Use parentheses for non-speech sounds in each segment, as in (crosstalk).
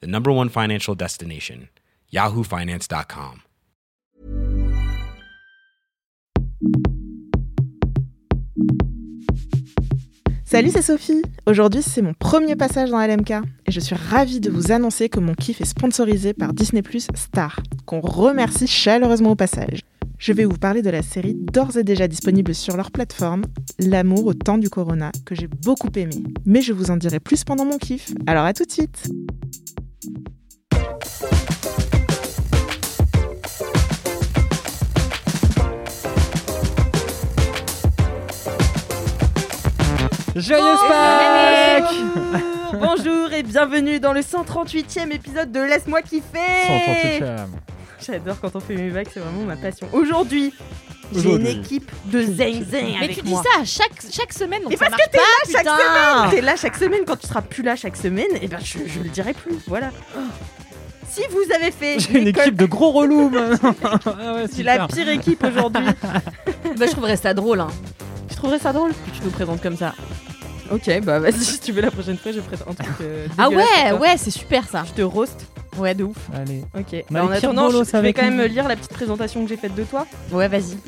the number one financial destination, yahoofinance.com. Salut, c'est Sophie. Aujourd'hui, c'est mon premier passage dans LMK et je suis ravie de vous annoncer que mon kiff est sponsorisé par Disney Plus Star, qu'on remercie chaleureusement au passage. Je vais vous parler de la série d'ores et déjà disponible sur leur plateforme, L'amour au temps du corona, que j'ai beaucoup aimé. Mais je vous en dirai plus pendant mon kiff. Alors à tout de suite. Joyeuse Pâques. Bonjour et bienvenue dans le 138e épisode de Laisse-moi kiffer. 138e. J'adore quand on fait mes vagues, c'est vraiment ma passion. Aujourd'hui, j'ai une équipe de zing zing (laughs) Mais avec tu dis moi. ça à chaque, chaque semaine, donc Mais ça parce que t'es pas, là chaque putain. semaine T'es là chaque semaine, quand tu seras plus là chaque semaine, et ben je, je le dirai plus, voilà. Si vous avez fait J'ai une l'école- équipe de gros relous maintenant. (laughs) ah ouais, J'ai la super. pire équipe aujourd'hui. (laughs) Bah, je trouverais ça drôle. Hein. tu trouverais ça drôle? Que Tu nous présentes comme ça. Ok, bah vas-y, si tu veux la prochaine fois, je ferai un truc. euh, Ah dégueulasse ouais, toi. ouais, c'est super ça. Je te roast. Ouais, de ouf. Allez. Ok. On a en attendant, je, je vais quand même lire la petite présentation que j'ai faite de toi. Ouais, vas-y.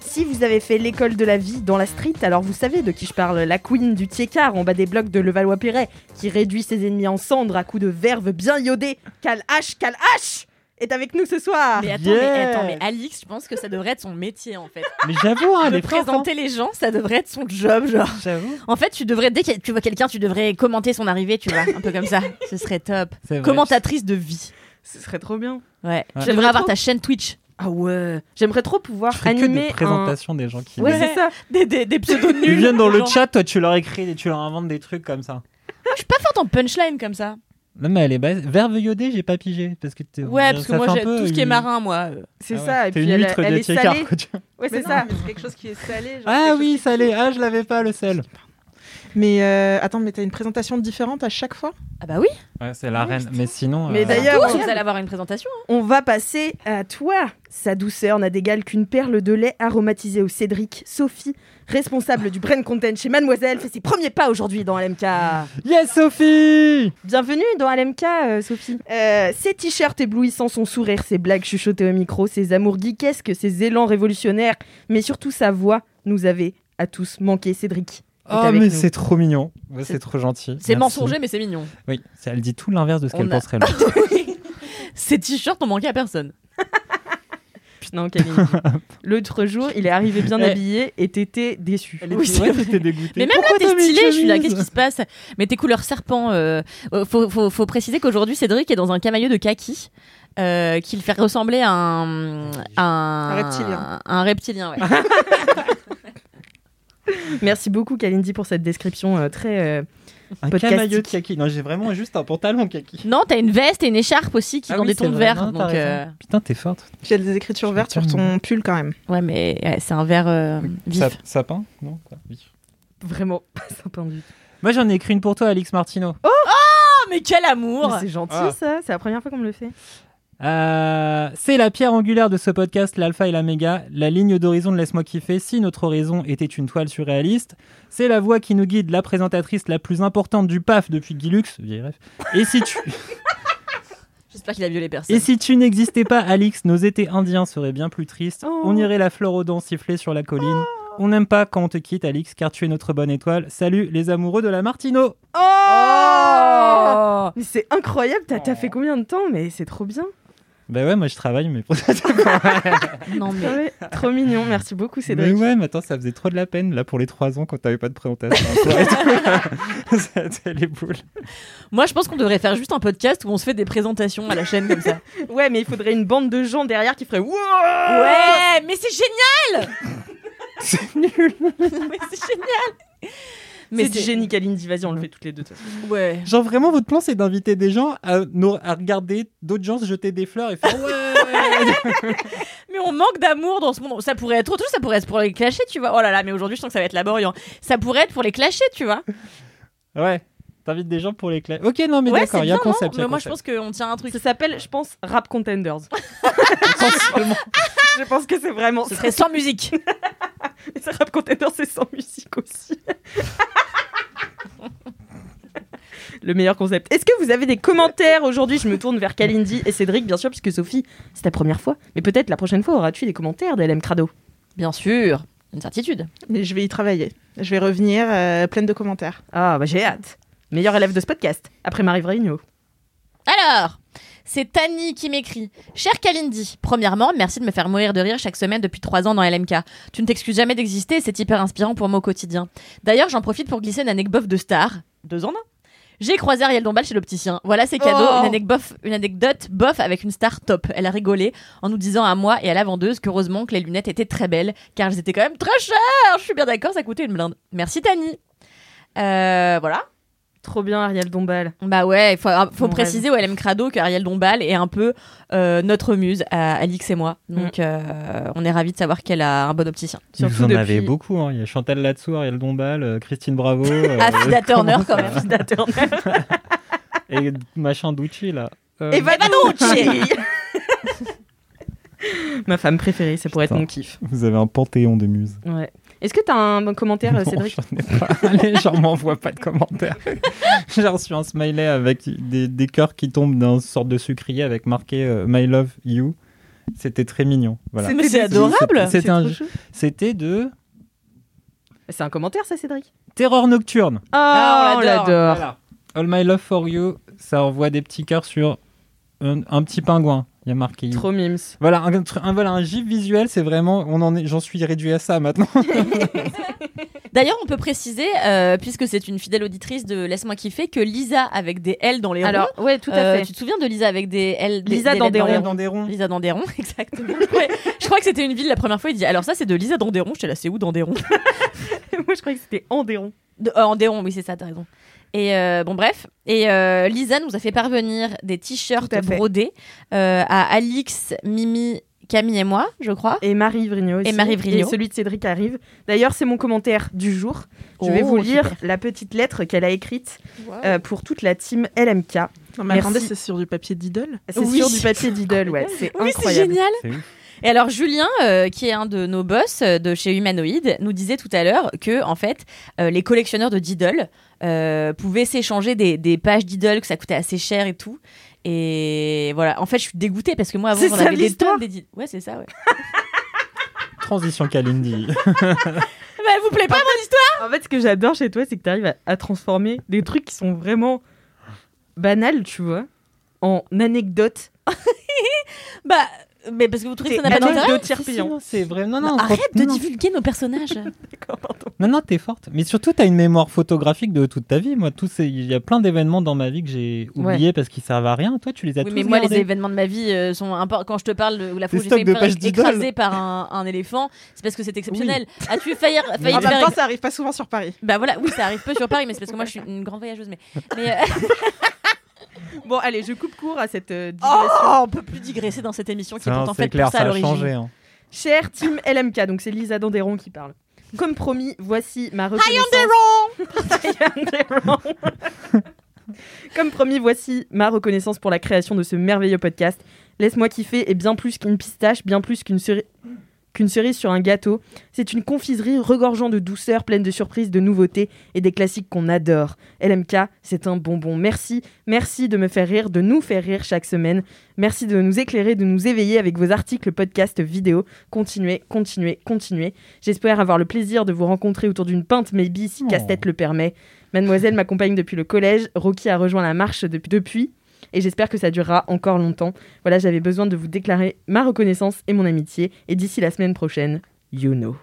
Si vous avez fait l'école de la vie dans la street, alors vous savez de qui je parle, la queen du tiécart en bas des blocs de Levallois-Perret, qui réduit ses ennemis en cendres à coups de verve bien iodé. Cal H, Cal H est avec nous ce soir. Mais attends, mais, attends, mais Alix, je pense que ça devrait être son métier en fait. Mais j'avoue, hein, de les hein. présenter les gens, ça devrait être son job, genre. J'avoue. En fait, tu devrais, dès que tu vois quelqu'un, tu devrais commenter son arrivée, tu vois, un peu comme ça. (laughs) Ce serait top. Vrai. Commentatrice de vie. Ce serait trop bien. Ouais. J'aimerais devrais avoir trop. ta chaîne Twitch. Ah ouais. J'aimerais trop pouvoir Je ferais que animer des présentations des gens qui. Ouais, viennent. c'est ça. (laughs) Des, des, des pseudos nuls. Ils viennent dans le genre. chat, toi tu leur écris et tu leur inventes des trucs comme ça. Je suis pas forte en punchline comme ça. Non mais elle est base. Verve iodé, j'ai pas pigé parce que Ouais, parce que moi, j'ai tout ce qui est marin, moi. euh. C'est Ah ouais. ça. Et puis une elle, huître elle de est Tiécar, salée. Ouais, c'est ça. c'est quelque chose qui est salé. genre Ah oui, salé. Ah, je l'avais pas le sel. Mais euh, attends, mais t'as une présentation différente à chaque fois? Ah bah oui. Ouais, c'est la reine. Mais sinon. Mais euh, d'ailleurs, vous allez avoir une présentation. On va passer à toi. Sa douceur n'a d'égal qu'une perle de lait aromatisée au cédric. Sophie, responsable du brand content chez Mademoiselle, fait ses premiers pas aujourd'hui dans LMK. Yes, Sophie Bienvenue dans LMK, euh, Sophie. Euh, ses t-shirts éblouissants, son sourire, ses blagues chuchotées au micro, ses amours geekesques, ses élans révolutionnaires, mais surtout sa voix nous avait à tous manqué. Cédric. Oh, avec mais c'est trop mignon. Ouais, C'est- trop gentil. C'est mensonger, mais c'est mignon. Oui, elle dit tout l'inverse de ce qu'elle a- penserait là. (laughs) Ces t-shirts ont manqué à personne. Non, Camille. (laughs) L'autre jour, il est arrivé bien habillé et t'étais déçu. Oui, c'est ouais, vrai. t'étais dégoûtée. Mais même Pourquoi là, t'es stylé. Je suis là. Qu'est-ce qui se passe? Mais tes couleurs serpent. euh, euh, faut, faut, faut préciser qu'aujourd'hui, Cédric est dans un camailleux de kaki. Euh, qui le fait ressembler à un, à un, Un reptilien. un reptilien, ouais. (laughs) (laughs) Merci beaucoup, Kalindi, pour cette description euh, très. euh, Un camailleux de kaki. Non, j'ai vraiment juste un pantalon kaki. non, t'as une veste et une écharpe aussi qui Ah sont oui, des tons de vert. Non, donc, euh. Putain, t'es forte. J'ai des écritures vertes sur ton pull quand même. ouais, mais ouais, c'est un vert euh, vif. Sap- sapin Non vif. Vraiment (laughs) pas du tout. Moi, j'en ai écrit une pour toi, Alix Martino. Oh, mais quel amour C'est gentil Ah. ça, c'est la première fois qu'on me le fait. Euh, c'est la pierre angulaire de ce podcast, l'alpha et l'oméga, la ligne d'horizon de Laisse-moi kiffer si notre horizon était une toile surréaliste. C'est la voix qui nous guide, la présentatrice la plus importante du PAF depuis Guy Lux, vieille ref. Et si tu, (laughs) J'espère qu'il a violé personne. et si tu n'existais pas, Alix, nos étés indiens seraient bien plus tristes. Oh. On irait la fleur aux dents siffler sur la colline. On n'aime pas quand on te quitte, Alix, car tu es notre bonne étoile. Salut les amoureux de la Martino Oh Mais c'est incroyable, t'as t'as fait combien de temps? Mais c'est trop bien. Bah ouais, moi je travaille, mais (laughs) Non, mais Ah ouais, trop mignon, merci beaucoup Mais Cédric. ouais, mais attends, ça faisait trop de la peine là pour les 3 ans quand t'avais pas de présentation. (laughs) C'était (laughs) les boules. moi, je pense qu'on devrait faire juste un podcast où on se fait des présentations à la chaîne comme ça. Ouais, mais il faudrait une bande de gens derrière qui ferait Wouah Ouais, mais c'est génial C'est nul. Mais c'est génial Mais c'est génie, Kalindi, vas-y, on le fait toutes les deux. de toute façon. Ouais. Genre vraiment, votre plan, c'est d'inviter des gens à, nous- à regarder d'autres gens se jeter des fleurs et faire ouais. (laughs) Mais on manque d'amour dans ce monde. Ça pourrait être autre chose, ça pourrait être pour les clasher, tu vois. Oh là là, mais aujourd'hui, je sens que ça va être laborieux. Ça pourrait être pour les clasher, tu vois. ouais. T'invites des gens pour les clés. Ok, non, mais ouais, d'accord, il y a un concept. Mais moi, je pense qu'on tient un truc. Ça s'appelle, je pense, Rap Contenders. (laughs) (laughs) Je pense que c'est vraiment Ce serait sans musique. (laughs) Ça, Rap Contenders, c'est sans musique aussi. Le meilleur concept. Est-ce que vous avez des commentaires aujourd'hui? Je me tourne vers Kalindi et Cédric, bien sûr, puisque Sophie, c'est ta première fois. Mais peut-être la prochaine fois, auras-tu des commentaires d'LM Crado? Bien sûr, une certitude. Mais je vais y travailler. Je vais revenir euh, pleine de commentaires. Ah, bah j'ai hâte. Meilleur élève de ce podcast, après Marie Vrigno. Alors, c'est Tani qui m'écrit. Cher Kalindi, premièrement, merci de me faire mourir de rire chaque semaine depuis trois ans dans LMK. Tu ne t'excuses jamais d'exister et c'est hyper inspirant pour moi au quotidien. D'ailleurs, j'en profite pour glisser une anecdote de star. Deux en un. J'ai croisé Ariel Dombal chez l'opticien. Voilà, c'est cadeau. Oh. Une, anecdote bof, une anecdote bof avec une star top. Elle a rigolé en nous disant à moi et à la vendeuse qu'heureusement que les lunettes étaient très belles car elles étaient quand même très chères. Je suis bien d'accord, ça coûtait une blinde. Merci Tani. Euh, voilà. Trop bien, Ariel Dombal. Bah ouais, il faut, faut Mon préciser au LM Crado qu'Ariel Dombal est un peu euh, notre muse à Alix et moi. Donc euh, on est ravis de savoir qu'elle a un bon opticien. Surtout Vous en depuis- avez beaucoup. hein. Il y a Chantal Latsou, Ariel Dombal, euh, Christine Bravo. (laughs) euh, Ah, Fida Turner quand même. Fida Turner. (laughs) et machin Ducci là. Euh, Et Vanucci (laughs) Ma femme préférée, ça pourrait être mon kiff. Vous avez un panthéon des muses. Ouais. Est-ce que t'as un bon commentaire, Non, Cédric j'en ai pas. (laughs) Allez, j'en m'envoie pas de commentaires. (laughs) J'ai reçu un smiley avec des, des cœurs qui tombent d'un sorte de sucrier avec marqué euh, My Love You. C'était très mignon. Voilà. Mais c'est C'était- adorable. C'était un de C'est un commentaire, ça, Cédric? Terreur Nocturne. Ah, on on l'adore. l'adore. Voilà. All My Love for You, ça envoie des petits cœurs sur un, un petit pingouin. Il y a marqué. Trop mimes. Voilà, un, un- voilà, un gif visuel, c'est vraiment, on en est, j'en suis réduit à ça maintenant. (laughs) D'ailleurs, on peut préciser, euh, puisque c'est une fidèle auditrice de Laisse-moi kiffer, que Lisa avec des L dans les Alors, ronds. ouais, tout à euh, fait. Tu te souviens de Lisa avec des L des- Lisa des dans lettres des les ronds. dans des ronds. Lisa Dandéron, (laughs) exactement. Ouais, je crois que c'était une ville la première fois. Il dit alors ça c'est de Lisa Dandéron. J'étais là, c'est où Dandéron (laughs) Moi, je croyais que c'était Andéron. de, euh, Andéron, oui c'est ça, t'as raison. Et euh, bon bref, et euh, Lisa nous a fait parvenir des t-shirts à brodés euh, à Alix, Mimi, Camille et moi, je crois. Et Marie Vrigno aussi. Et Marie Vrigno. Et celui de Cédric arrive. D'ailleurs, c'est mon commentaire du jour. Je vais Oh, vous lire super. la petite lettre qu'elle a écrite euh, pour toute la team LMK. Non, mais attendez, c'est sur du papier d'idole C'est Oui. sur du papier Diddle, (laughs) ouais. C'est Oui, c'est incroyable. génial. C'est ouf. Et alors Julien, euh, qui est un de nos boss euh, de chez Humanoid, nous disait tout à l'heure que en fait, euh, les collectionneurs de Diddle euh, pouvaient s'échanger des, des pages Diddle que ça coûtait assez cher et tout. Et voilà. En fait, je suis dégoûtée parce que moi avant C'est j'en ça, avais des l'histoire tonnes des Diddle. Ouais, c'est ça. Ouais. (laughs) Transition Kalindi. (laughs) (laughs) bah, elle vous plaît pas mon histoire En fait, ce que j'adore chez toi, c'est que tu arrives à, à transformer des trucs qui sont vraiment banals, tu vois, en anecdotes. Bah, mais parce que vous trouvez que ça n'a pas d'intérêt de tiers Si, si, payant. non, c'est vrai. Non, Non, non, Arrête de divulguer nos personnages. (laughs) D'accord, pardon. Non, non, t'es forte. Mais surtout, t'as une mémoire photographique de toute ta vie. Moi, tous il y a plein d'événements dans ma vie que j'ai oubliés parce qu'ils servent à rien. Toi, tu les as Oui, tous mais moi, les gardés. événements de ma vie euh, sont importants. Quand je te parle de où la fois où j'ai failli me faire écraser par un, un éléphant, c'est parce que c'est exceptionnel. As-tu (laughs) failli, failli En te même faire temps, ça arrive pas souvent sur Paris. Bah voilà, oui, ça arrive peu sur Paris, mais c'est parce que moi je suis une grande voyageuse. Mais, mais euh, (laughs) Bon, allez, je coupe court à cette euh, digression. oh, on peut plus digresser dans cette émission qui est pourtant faite clair, pour ça, ça à a l'origine. changé. hein. Cher team LMK, donc c'est Lisa Dandéron qui parle. Comme promis, voici ma reconnaissance. Comme promis, voici ma reconnaissance pour la création de ce merveilleux podcast. Laisse-moi kiffer est bien plus qu'une pistache, bien plus qu'une cerise qu'une cerise sur un gâteau. C'est une confiserie regorgeant de douceur, pleine de surprises, de nouveautés et des classiques qu'on adore. LMK, c'est un bonbon. Merci, merci de me faire rire, de nous faire rire chaque semaine. Merci de nous éclairer, de nous éveiller avec vos articles, podcasts, vidéos. Continuez, continuez, continuez. J'espère avoir le plaisir de vous rencontrer autour d'une pinte, maybe, si Oh. casse-tête le permet. Mademoiselle m'accompagne depuis le collège. Rocky a rejoint la marche depuis. depuis et j'espère que ça durera encore longtemps. Voilà, j'avais besoin de vous déclarer ma reconnaissance et mon amitié. Et d'ici la semaine prochaine, you know.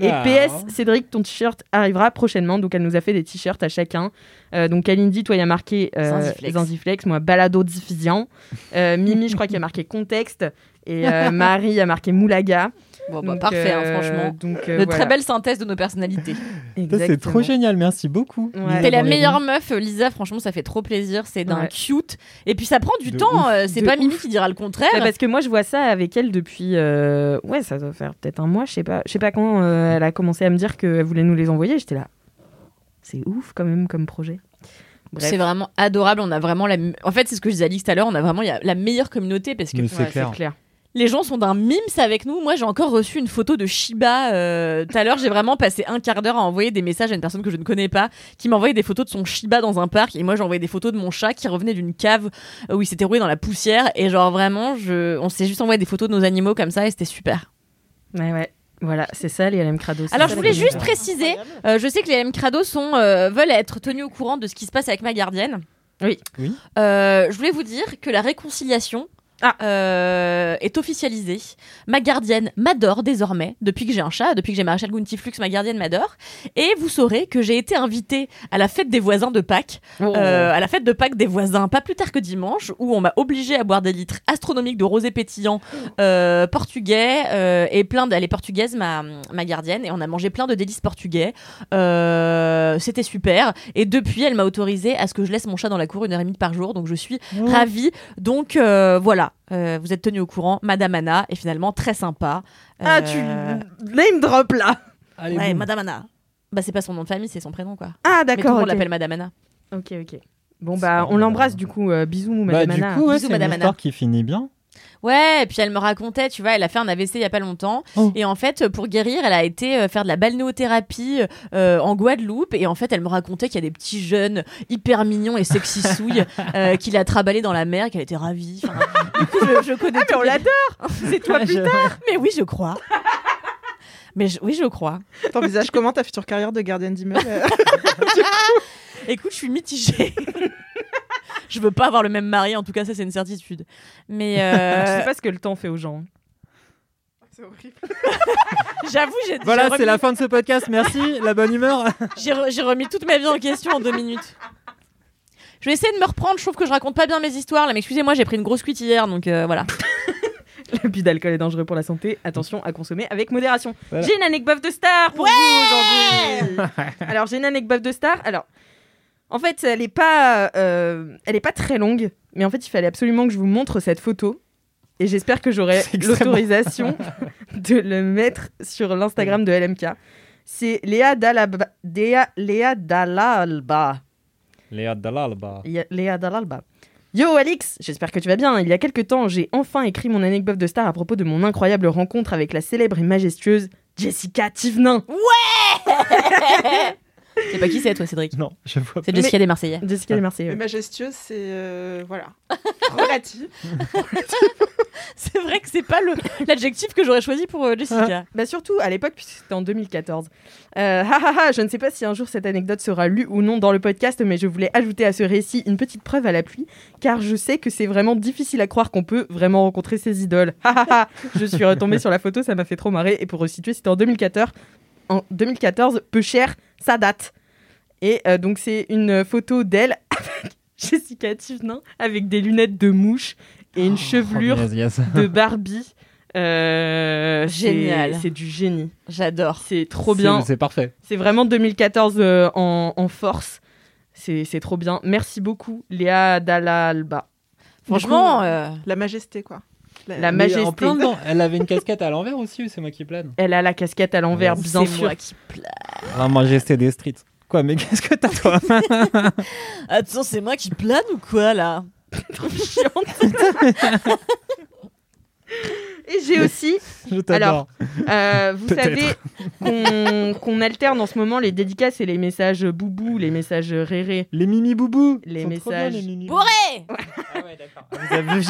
Et Ah. PS, Cédric, ton t-shirt arrivera prochainement. Donc, elle nous a fait des t-shirts à chacun. Euh, donc, Kalindi, toi, il y a marqué euh, Zanziflex. Zanziflex. Moi, Balado Diffusion. Euh, Mimi, je crois qu'il y a marqué Contexte. Et euh, (laughs) Marie a marqué Moulaga. Bon, bah, Donc, parfait, hein, euh, franchement. Donc, De euh, très voilà. belle synthèse de nos personnalités. Ça, C'est trop génial, merci beaucoup. Ouais. Lisa T'es la meilleure meuf, Lisa. Franchement, ça fait trop plaisir. C'est d'un Ouais. cute. Et puis ça prend du De temps. euh, C'est De pas Mimi qui dira le contraire. Parce que moi je vois ça avec elle depuis euh, ouais ça doit faire peut-être un mois je sais pas je sais pas quand euh, elle a commencé à me dire qu'elle voulait nous les envoyer j'étais là c'est ouf quand même comme projet. C'est vraiment adorable. On a vraiment la. En fait, c'est ce que je disais à Alix tout à l'heure. On a vraiment il y a la meilleure communauté parce que c'est clair. Les gens sont d'un mimes avec nous. Moi, j'ai encore reçu une photo de Shiba euh, tout à l'heure. J'ai vraiment passé un quart d'heure à envoyer des messages à une personne que je ne connais pas qui m'a envoyé des photos de son Shiba dans un parc. Et moi, j'ai envoyé des photos de mon chat qui revenait d'une cave où il s'était roulé dans la poussière. Et genre, vraiment, je... on s'est juste envoyé des photos de nos animaux comme ça et c'était super. ouais ouais voilà c'est ça les LM Crado Alors, je la voulais juste préciser euh, je sais que les M Crado sont, euh, veulent être tenus au courant de ce qui se passe avec ma gardienne. Oui. Oui. Euh, je voulais vous dire que la réconciliation Ah. euh, est officialisée. Ma gardienne m'adore désormais, depuis que j'ai un chat, depuis que j'ai Maréchal Guntiflux, ma gardienne m'adore. Et vous saurez que j'ai été invitée à la fête des voisins de Pâques, Oh. euh, à la fête de Pâques des voisins, pas plus tard que dimanche, où on m'a obligée à boire des litres astronomiques de rosé pétillant euh, portugais et plein de, elle est portugaise ma, ma gardienne et on a mangé plein de délices portugais. C'était super et depuis elle m'a autorisé à ce que je laisse mon chat dans la cour une heure et demie par jour donc je suis Oh. ravie. Donc euh, voilà, euh, vous êtes tenus au courant. Madame Anna est finalement très sympa. ah Euh, tu name drop là Allez, Ouais, boum. Madame Anna. Bah c'est pas son nom de famille, c'est son prénom quoi. ah Mais tout le d'accord monde ok l'appelle Madame Anna. ok ok bon bah on l'embrasse du coup euh, bisous Bah, madame du Anna coup, ouais, Bisous, c'est une Madame Anna. histoire qui finit bien. Ouais, et puis elle me racontait, tu vois, elle a fait un AVC il y a pas longtemps. Oh. Et en fait, pour guérir, elle a été euh, faire de la balnéothérapie euh, en Guadeloupe. Et en fait, elle me racontait qu'il y a des petits jeunes hyper mignons et sexy (laughs) souilles euh, qu'il a traballé dans la mer, qu'elle était ravie. Enfin, du coup, je, je connais mais tous on les- l'adore c'est toi plus tard Mais oui, je crois. Mais je- oui, je crois. T'envisages comment ta future carrière de gardienne d'immeuble euh (laughs) Écoute, je suis mitigée. (laughs) je veux pas avoir le même mari, en tout cas, ça, c'est une certitude. Mais (laughs) je euh, sais pas ce que le temps fait aux gens C'est horrible. (laughs) j'avoue, j'ai Voilà, c'est la fin de ce podcast. Merci, la bonne humeur. (laughs) J'ai re- j'ai remis toute ma vie en question en deux minutes. Je vais essayer de me reprendre. Je trouve que je raconte pas bien mes histoires. Là, mais excusez-moi, j'ai pris une grosse cuite hier, donc euh, voilà. L'abus d'alcool est dangereux pour la santé. Attention à consommer avec modération. Voilà. J'ai une anecdote de star pour vous aujourd'hui. Alors j'ai une anecdote de star. Alors en fait elle est pas euh, elle est pas très longue, mais en fait il fallait absolument que je vous montre cette photo. Et j'espère que j'aurai l'autorisation (laughs) de le mettre sur l'Instagram de LMK. C'est Léa Dalaba. Léa, Léa Dalalba. Léa Dalalba. Léa Dalalba. Yo Alix, j'espère que tu vas bien. Il y a quelques temps, j'ai enfin écrit mon anecdote de star à propos de mon incroyable rencontre avec la célèbre et majestueuse Jessica Thivenin. (laughs) C'est pas qui c'est, toi, Cédric Non, je vois pas. C'est Jessica des Marseillais. Jessica des Marseillais. Mais majestueuse, c'est. euh, voilà. (laughs) Relative. (laughs) C'est vrai que c'est pas le- l'adjectif que j'aurais choisi pour euh, Jessica. Bah surtout à l'époque, puisque c'était en 2014. Euh, ha, ha, ha, je ne sais pas si un jour cette anecdote sera lue ou non dans le podcast, mais je voulais ajouter à ce récit une petite preuve à l'appui, car je sais que c'est vraiment difficile à croire qu'on peut vraiment rencontrer ses idoles. Ha, ha, ha. je suis retombée sur la photo, ça m'a fait trop marrer, et pour resituer, c'était en 2014. En 2014, peu cher, ça date. Et euh, donc c'est une photo d'elle (laughs) avec Jessica Thivenin, avec des lunettes de mouche et une chevelure Oh, yes, yes. de Barbie. Euh, Génial. C'est du génie. J'adore. C'est trop bien. C'est parfait. C'est vraiment 2014 euh, en, en force. C'est trop bien. Merci beaucoup, Léa Dalalba. Franchement, coup, euh, La majesté, quoi. La majesté. en plein dedans. Elle avait une casquette à l'envers aussi ou c'est moi qui plane Elle a la casquette à l'envers, Ouais, bien c'est sûr. moi qui plane. La majesté des streets. Quoi, mais qu'est-ce que t'as toi (laughs) Attends, c'est moi qui plane ou quoi là? (laughs) (laughs) Et j'ai aussi, (laughs) Je t'adore. euh, vous savez (laughs) qu'on alterne en ce moment les dédicaces et les messages boubou, les messages réré. Les mimi boubou. Les bien, messages. les Bourré Ah ouais, d'accord. Pas, je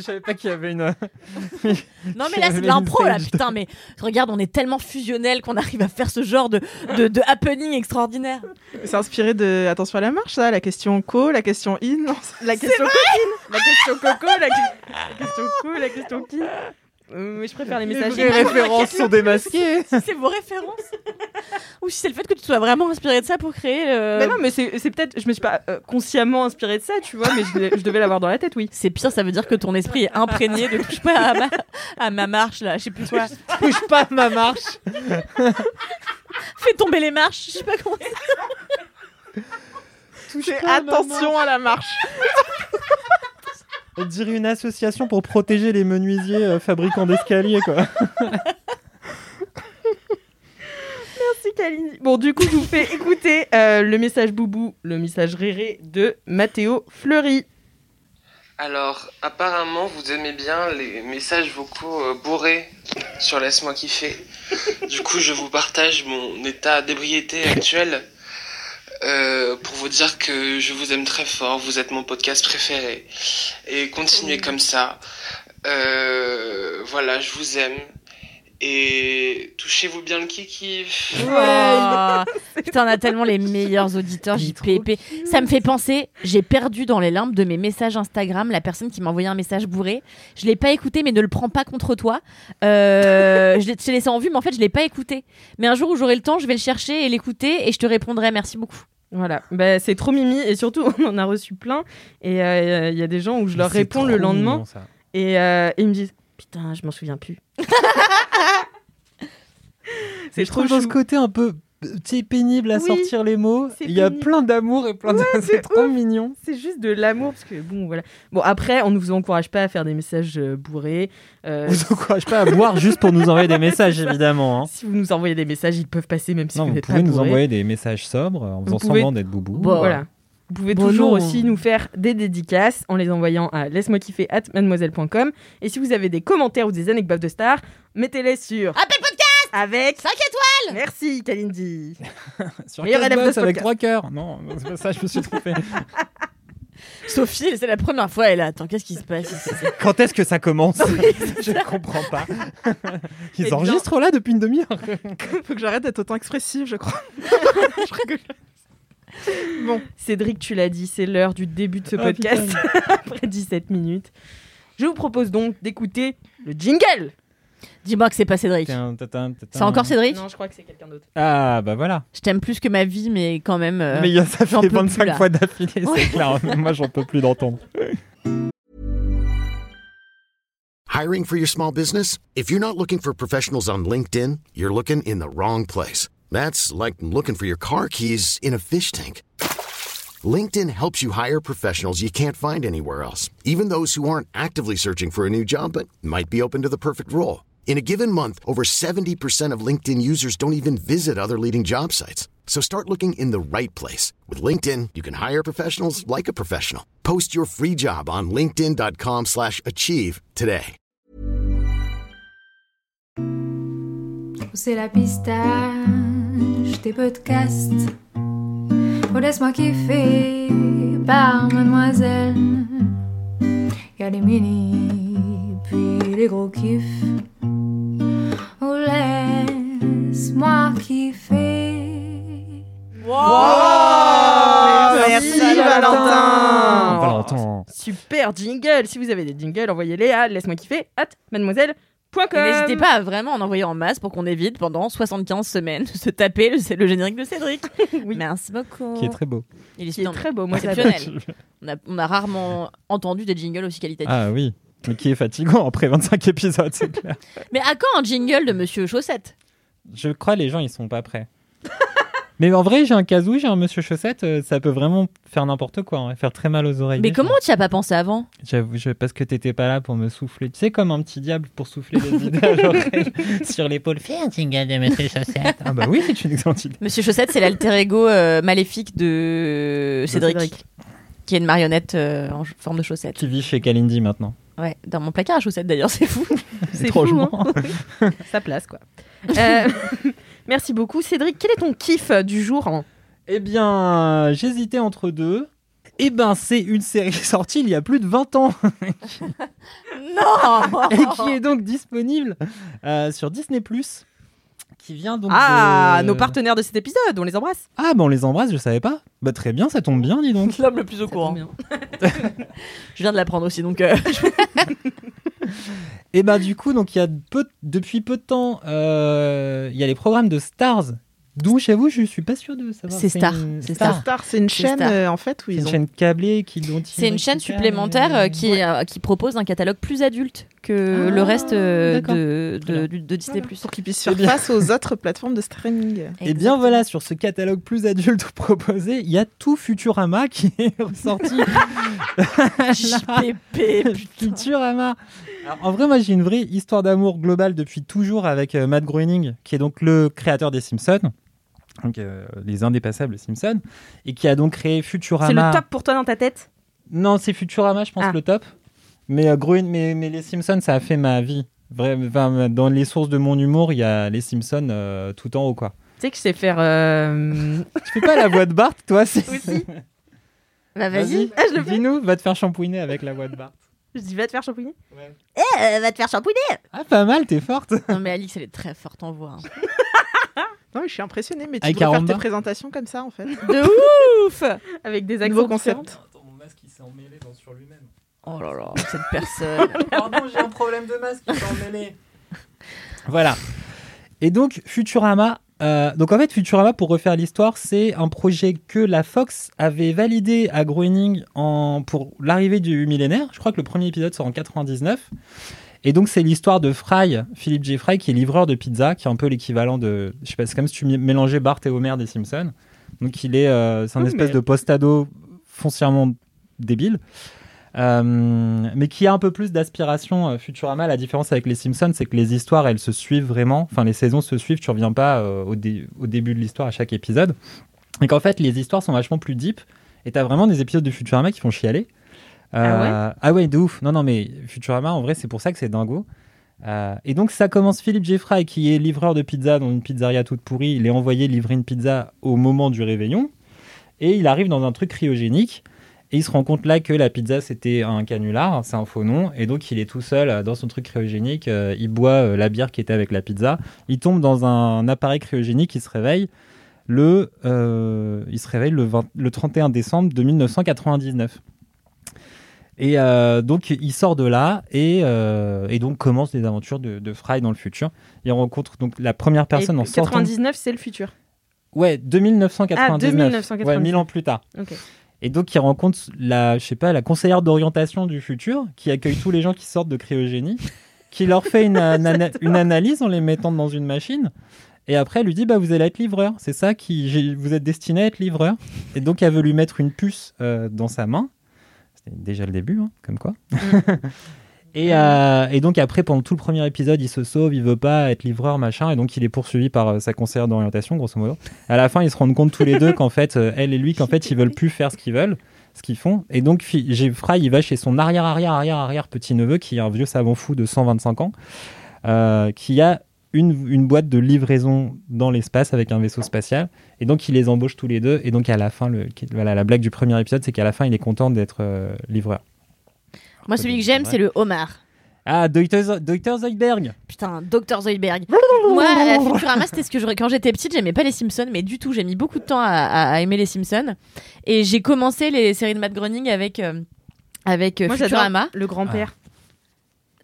savais pas qu'il y avait une. (laughs) Non mais là c'est de l'impro là, putain mais regarde on est tellement fusionnel qu'on arrive à faire ce genre de, de, de happening extraordinaire. C'est inspiré de Attention à la marche, ça La question co, la question in. La question coquine, la question coco, la, que- la question co, la question qui. Euh, mais je préfère les Les messages. vraies références sont démasquées. (laughs) C'est vos références Ou si c'est le fait que tu sois vraiment inspiré de ça pour créer. euh, Mais non, mais c'est peut-être. Je me suis pas euh, consciemment inspirée de ça, tu vois, mais je, devais l'avoir dans la tête, oui. C'est pire, ça veut dire que ton esprit est imprégné de touche pas à ma, à ma marche là, je sais plus quoi. (laughs) Touche pas ma marche. (laughs) Fais tomber les marches, je sais pas comment. Touche Fais pas ma attention à la marche. On dirait une association pour protéger les menuisiers euh, fabricants d'escaliers, quoi. (laughs) Merci Kalindi. Bon, du coup, je vous fais écouter euh, le message boubou, le message réré de Mathéo Fleury. Alors, apparemment, vous aimez bien les messages vocaux euh, bourrés sur Laisse-moi kiffer. Du coup, je vous partage mon état d'ébriété actuel euh, pour vous dire que je vous aime très fort. Vous êtes mon podcast préféré. Et continuez comme ça. Euh, voilà, je vous aime. Et touchez-vous bien le kiki. Oh. (laughs) Putain, on a tellement les meilleurs auditeurs JPP. Ça me fait penser, j'ai perdu dans les limbes de mes messages Instagram la personne qui m'a envoyé un message bourré. Je l'ai pas écouté, mais ne le prends pas contre toi. Euh, (laughs) je l'ai laissé en vue, mais en fait, je l'ai pas écouté. Mais un jour où j'aurai le temps, je vais le chercher et l'écouter et je te répondrai. Merci beaucoup. Voilà, bah, c'est trop mimi et surtout, (laughs) on en a reçu plein. Et euh, il y a des gens où je leur réponds le lendemain mignon, et, euh, et ils me disent Putain, je m'en souviens plus. (laughs) C'est trop dans ce côté un peu sais, pénible à Oui, sortir les mots. c'est Il y a plein d'amour et plein de. (laughs) c'est trop mignon. C'est juste de l'amour parce que bon, voilà. Bon, après, on ne vous encourage pas à faire des messages euh, bourrés. Euh, On vous encourage pas à boire (laughs) juste pour nous envoyer des messages, évidemment. hein. si vous nous envoyez des messages, ils peuvent passer même si Non, vous vous n'êtes pas pouvez nous bourré. envoyer des messages sobres en faisant pouvez- semblant d'être boubou. Bon. Voilà. Vous pouvez Bon, toujours non. aussi nous faire des dédicaces en les envoyant à laisse-moi kiffer at mademoiselle.com. Et si vous avez des commentaires ou des anecdotes de stars, mettez-les sur avec 5 étoiles Merci Kalindi. (laughs) Sur Meilleur élève de ce avec podcast. trois cœurs. Non, c'est pas ça, je me suis trompé. (laughs) Sophie, c'est la première fois, elle. Attends, qu'est-ce qui se passe ici? Quand est-ce que ça commence? Je ne comprends pas. (laughs) Ils enregistrent là depuis une demi-heure. Faut que j'arrête d'être autant expressive, je crois. je rigole. Bon, Cédric, tu l'as dit, c'est l'heure du début de ce Ah, podcast après 17 minutes. Je vous propose donc d'écouter le jingle. Dis-moi que c'est pas Cédric. C'est encore Cédric Non, je crois que c'est quelqu'un d'autre. Ah, bah voilà. Je t'aime plus que ma vie, mais quand même. euh, Mais il y a- ça fait peux plus, 25 là. fois d'affilée, Ouais. c'est clair. (laughs) Moi, j'en peux plus d'entendre. Hiring for your small business? If you're not looking for professionals on LinkedIn, you're looking in the wrong place. That's like looking for your car keys in a fish tank. LinkedIn helps you hire professionals you can't find anywhere else, even those who aren't actively searching for a new job but might be open to the perfect role. In a given month, over 70% of LinkedIn users don't even visit other leading job sites. So start looking in the right place. With LinkedIn, you can hire professionals like a professional. Post your free job on linkedin.com slash achieve today. C'est la pistache des podcasts. Oh, laisse-moi kiffer par mademoiselle. Y a les mini, puis les gros kiffs. Oh, laisse-moi kiffer. Merci, Valentin. Valentin. Super jingle. Si vous avez des jingles, envoyez-les à laisse-moi kiffer at mademoiselle.com. Et N'hésitez pas à vraiment en envoyer en masse pour qu'on évite pendant 75 semaines de se taper le, c'est le générique de Cédric. (laughs) Oui. Merci beaucoup. Qui est très beau. Il est, Qui est très beau, moi, exceptionnel. on, a, on a rarement entendu des jingles aussi qualitatifs. Ah oui. Mais qui est fatigant après 25 épisodes, c'est clair. (laughs) Mais à quand un jingle de Monsieur Chaussette? Je crois les gens, ils sont pas prêts. (laughs) Mais en vrai, j'ai un casou, j'ai un monsieur chaussette, euh, ça peut vraiment faire n'importe quoi, hein, faire très mal aux oreilles. Mais comment tu as pas pensé avant? J'avoue, je- parce que t'étais pas là pour me souffler. Tu sais, comme un petit diable pour souffler des idées à l'oreille (laughs) sur l'épaule. Fais un jingle de monsieur chaussette. Ah bah oui, c'est une excellente idée. Monsieur Chaussette, c'est l'alter ego euh, maléfique de Cédric, Cédric. qui est une marionnette euh, en ch- forme de chaussette. Qui vit chez Kalindi maintenant. Ouais, dans mon placard à chaussettes d'ailleurs, (laughs) c'est fou. (laughs) C'est trop fou, jouant. hein. (laughs) Sa place, quoi. Euh, merci beaucoup. Cédric, quel est ton kiff du jour Eh bien, j'hésitais entre deux. Eh ben, c'est une série sortie il y a plus de 20 ans non et qui est donc disponible euh, sur Disney+. Qui vient donc Ah, de- nos partenaires de cet épisode, on les embrasse. Ah, bah on les embrasse, je savais pas. Bah très bien, ça tombe bien, dis donc. (laughs) L'homme le plus au Ça courant. tombe bien. (laughs) Je viens de l'apprendre aussi, donc euh, Et (laughs) bah du coup, donc il y a peu, depuis peu de temps, euh, il y a les programmes de Stars D'où chez vous, je suis pas sûr de savoir. C'est Star, une- c'est Star Star. Star, c'est une chaîne euh, en fait où C'est ils une ont. chaîne câblée qui C'est une chaîne supplémentaire euh, qui, euh, qui propose un catalogue plus adulte que Ah, le reste euh, de, de, bien. du- de Disney+. Pour qu'ils puissent faire bien. face aux autres (laughs) plateformes de streaming. Et bien Exactement. voilà, sur ce catalogue plus adulte (laughs) proposé, il y a tout Futurama qui (laughs) est ressorti. JPP. Futurama. Alors, en vrai, moi j'ai une vraie histoire d'amour globale depuis toujours avec euh, Matt Groening, qui est donc le créateur des Simpsons, donc euh, les indépassables Simpsons, et qui a donc créé Futurama. C'est le top pour toi dans ta tête? Non, c'est Futurama, je pense, Ah. le top. Mais, euh, Groen- mais, mais les Simpsons, ça a fait ma vie. Enfin, dans les sources de mon humour, il y a les Simpsons euh, tout en haut, quoi. Tu sais que je sais faire. euh, Tu fais pas la voix de Bart, toi (laughs) c'est... Aussi. (laughs) Bah vas-y. Ah, je le fais. Dis-nous, va te faire shampouiner avec la voix de Bart. Je dis, va te faire champouiner. Eh, va te faire shampouiner Ah, pas mal, t'es forte. (laughs) Non mais Alix, elle est très forte en voix. hein. Non, mais je suis impressionnée, mais tu Avec faire tes présentations comme ça en fait. De ouf Avec des Nouveau accents concept. différents. Attends, mon masque il s'est emmêlé dans, sur lui-même. Oh là là, cette personne. (laughs) Pardon, j'ai un problème de masque, il s'est emmêlé. Voilà. Et donc, Futurama. euh, donc en fait, Futurama, pour refaire l'histoire, c'est un projet que la Fox avait validé à Groening en, pour l'arrivée du millénaire. Je crois que le premier épisode sort en 99. Et donc, c'est l'histoire de Fry, Philippe J. Fry, qui est livreur de pizza, qui est un peu l'équivalent de. Je sais pas, c'est comme si tu mé- mélangeais Bart et Homer des Simpsons. Donc, il est. euh, c'est un espèce de post-ado foncièrement débile. Euh, mais qui a un peu plus d'aspiration euh, Futurama. La différence avec les Simpsons, c'est que les histoires, elles se suivent vraiment. Enfin, les saisons se suivent. Tu reviens pas euh, au, dé- au début de l'histoire à chaque épisode. Et qu'en fait, les histoires sont vachement plus deep. Et t'as vraiment des épisodes de Futurama qui font chialer. Euh, ah ouais? De ouf. Non, non, mais Futurama, en vrai, c'est pour ça que c'est dingo. Euh, et donc, ça commence Philippe Jeffrey, qui est livreur de pizza dans une pizzeria toute pourrie. Il est envoyé livrer une pizza au moment du réveillon. Et il arrive dans un truc cryogénique. Et il se rend compte là que la pizza, c'était un canular, c'est un faux nom. Et donc, il est tout seul euh, dans son truc cryogénique. euh, il boit euh, la bière qui était avec la pizza. Il tombe dans un appareil cryogénique. Il se réveille le, euh, il se réveille le, 20 le 31 décembre de 1999. Et euh, donc, il sort de là et, euh, et donc commence les aventures de, de Fry dans le futur. Il rencontre donc la première personne Et en sortant. 99, c'est le futur. Ouais, 2999. Ah, 2999. Ouais, 1000 ans plus tard. Ok. Et donc, il rencontre la, je sais pas, la conseillère d'orientation du futur qui accueille tous les gens qui sortent de cryogénie, qui leur fait une, ana- une analyse en les mettant dans une machine. Et après, elle lui dit bah, Vous allez être livreur. C'est ça qui. Vous êtes destiné à être livreur. Et donc, elle veut lui mettre une puce euh, dans sa main. C'était déjà le début, hein, comme quoi. (laughs) et, euh, et donc, après, pendant tout le premier épisode, il se sauve, il veut pas être livreur, machin. Et donc, il est poursuivi par euh, sa conseillère d'orientation, grosso modo. À la fin, ils se rendent compte tous les deux (laughs) qu'en fait, euh, elle et lui, qu'en fait, ils veulent plus faire ce qu'ils veulent, ce qu'ils font. Et donc, j'ai Fry, il va chez son arrière, arrière, arrière, arrière petit neveu, qui est un vieux savant fou de 125 ans, qui a une, une boîte de livraison dans l'espace avec un vaisseau spatial. Et donc, il les embauche tous les deux. Et donc, à la fin, le, qui- voilà, la blague du premier épisode, c'est qu'à la fin, il est content d'être livreur. Moi, celui que j'aime, c'est le homard. Ah, Dr. Zoidberg Putain, Dr. Zoidberg. Moi, euh, (laughs) Futurama, c'était ce que je... Quand j'étais petite, j'aimais pas les Simpsons, mais du tout. J'ai mis beaucoup de temps à, à- à aimer les Simpsons. Et j'ai commencé les séries de Matt Groening avec, euh, avec euh, Moi, Futurama. le grand-père.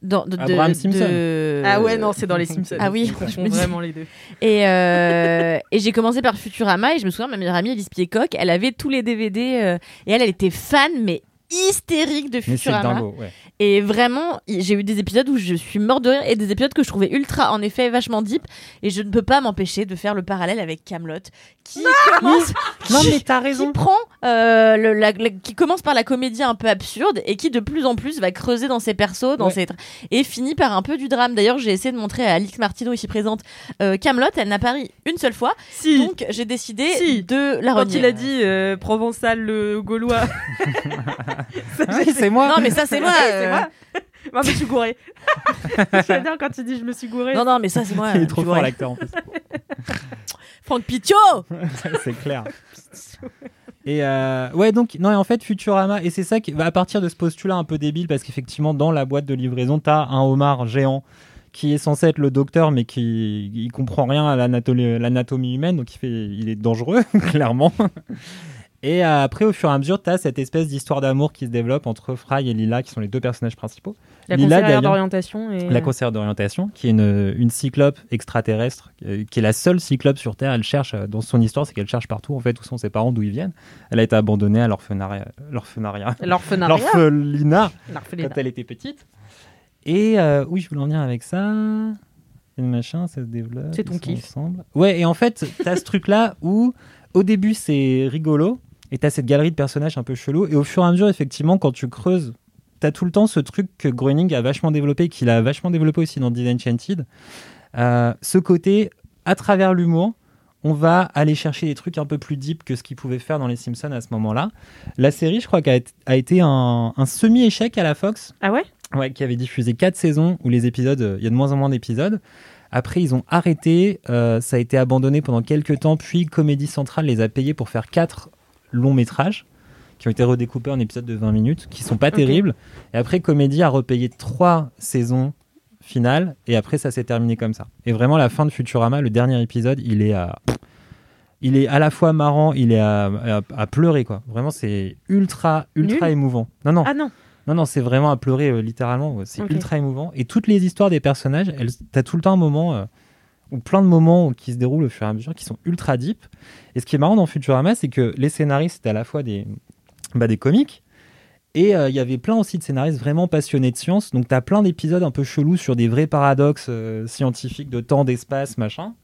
Dans, de, de- Abraham de- Simpson. Ah ouais, non, c'est dans les Simpsons. Ah oui, (laughs) Je me dis- vraiment les deux. Et, euh, et j'ai commencé par Futurama et je me souviens, ma meilleure amie Elise Piecock, elle avait tous les DVD euh, et elle, elle était fan, mais hystérique de Futurama. dingo, ouais. Et vraiment, j'ai eu des épisodes où je suis morte de rire et des épisodes que je trouvais ultra, en effet, vachement deep. Et je ne peux pas m'empêcher de faire le parallèle avec Camelot, qui commence, Non, qui- mais t'as qui raison. prend, euh, le, la- la- qui commence par la comédie un peu absurde et qui de plus en plus va creuser dans ses persos, dans Ouais. ses et finit par un peu du drame. D'ailleurs, j'ai essayé de montrer à Alix Martineau ici présente euh, Camelot, elle n'a pas ri une seule fois, Si, donc j'ai décidé Si. de la quand il a dit euh, provençal le gaulois. (laughs) (laughs) Ah oui, c'est moi. Non, mais ça c'est moi. (laughs) c'est euh, moi. (laughs) Moi, je suis gouré. J'adore quand tu dis je me suis gouré. Non, non, mais ça c'est moi. il est trop fort l'acteur en plus. Franck Pitiot c'est clair. Et euh, ouais, donc, non, et en fait, Futurama, et c'est ça qui va à partir de ce postulat un peu débile, parce qu'effectivement, dans la boîte de livraison, t'as un homard géant qui est censé être le docteur, mais qui il comprend rien à l'anatomie l'anatomie humaine, donc il, fait, il est dangereux, clairement. Et euh, après, au fur et à mesure, tu as cette espèce d'histoire d'amour qui se développe entre Fry et Lila, qui sont les deux personnages principaux. La Lila, conseillère d'orientation et La conseillère d'orientation, qui est une, une cyclope extraterrestre, euh, qui est la seule cyclope sur Terre. Elle cherche, euh, dans son histoire, c'est qu'elle cherche partout, en fait, où sont ses parents, d'où ils viennent. Elle a été abandonnée à l'orphenaria, l'orphenaria, l'orphelinat. l'orphelinat L'orphelinat. quand elle était petite. Et euh, oui, je voulais en venir avec ça. Et le machin, ça se développe. C'est ton kiff. ensemble. Ouais, et en fait, t'as ce truc-là où, au début, c'est rigolo. Et t'as cette galerie de personnages un peu chelous. Et au fur et à mesure, effectivement, quand tu creuses, t'as tout le temps ce truc que Groening a vachement développé, qu'il a vachement développé aussi dans Disenchanted. Euh, ce côté, à travers l'humour, on va aller chercher des trucs un peu plus deep que ce qu'il pouvait faire dans Les Simpsons à ce moment-là. La série, je crois, été- a été un, un semi-échec à la Fox. Ah ouais? Ouais, qui avait diffusé quatre saisons où les épisodes, euh, il y a de moins en moins d'épisodes. Après, ils ont arrêté, euh, ça a été abandonné pendant quelques temps, puis Comédie Centrale les a payés pour faire quatre longs métrages qui ont été redécoupés en épisodes de 20 minutes, qui sont pas terribles. Et après, Comédie a repayé trois saisons finales, et après, ça s'est terminé comme ça. Et vraiment, la fin de Futurama, le dernier épisode, il est à... Il est à la fois marrant, il est à, à- à pleurer, quoi. Vraiment, c'est ultra, ultra Nul émouvant. Non, non. Ah non. Non, non, c'est vraiment à pleurer euh, littéralement. C'est ultra émouvant. Et toutes les histoires des personnages, elles, t'as tout le temps un moment, euh, ou plein de moments qui se déroulent au fur et à mesure, qui sont ultra deep. Et ce qui est marrant dans Futurama, c'est que les scénaristes étaient à la fois des, bah, des comiques, et euh, il y avait plein aussi de scénaristes vraiment passionnés de science. Donc t'as plein d'épisodes un peu chelous sur des vrais paradoxes euh, scientifiques de temps, d'espace, machin.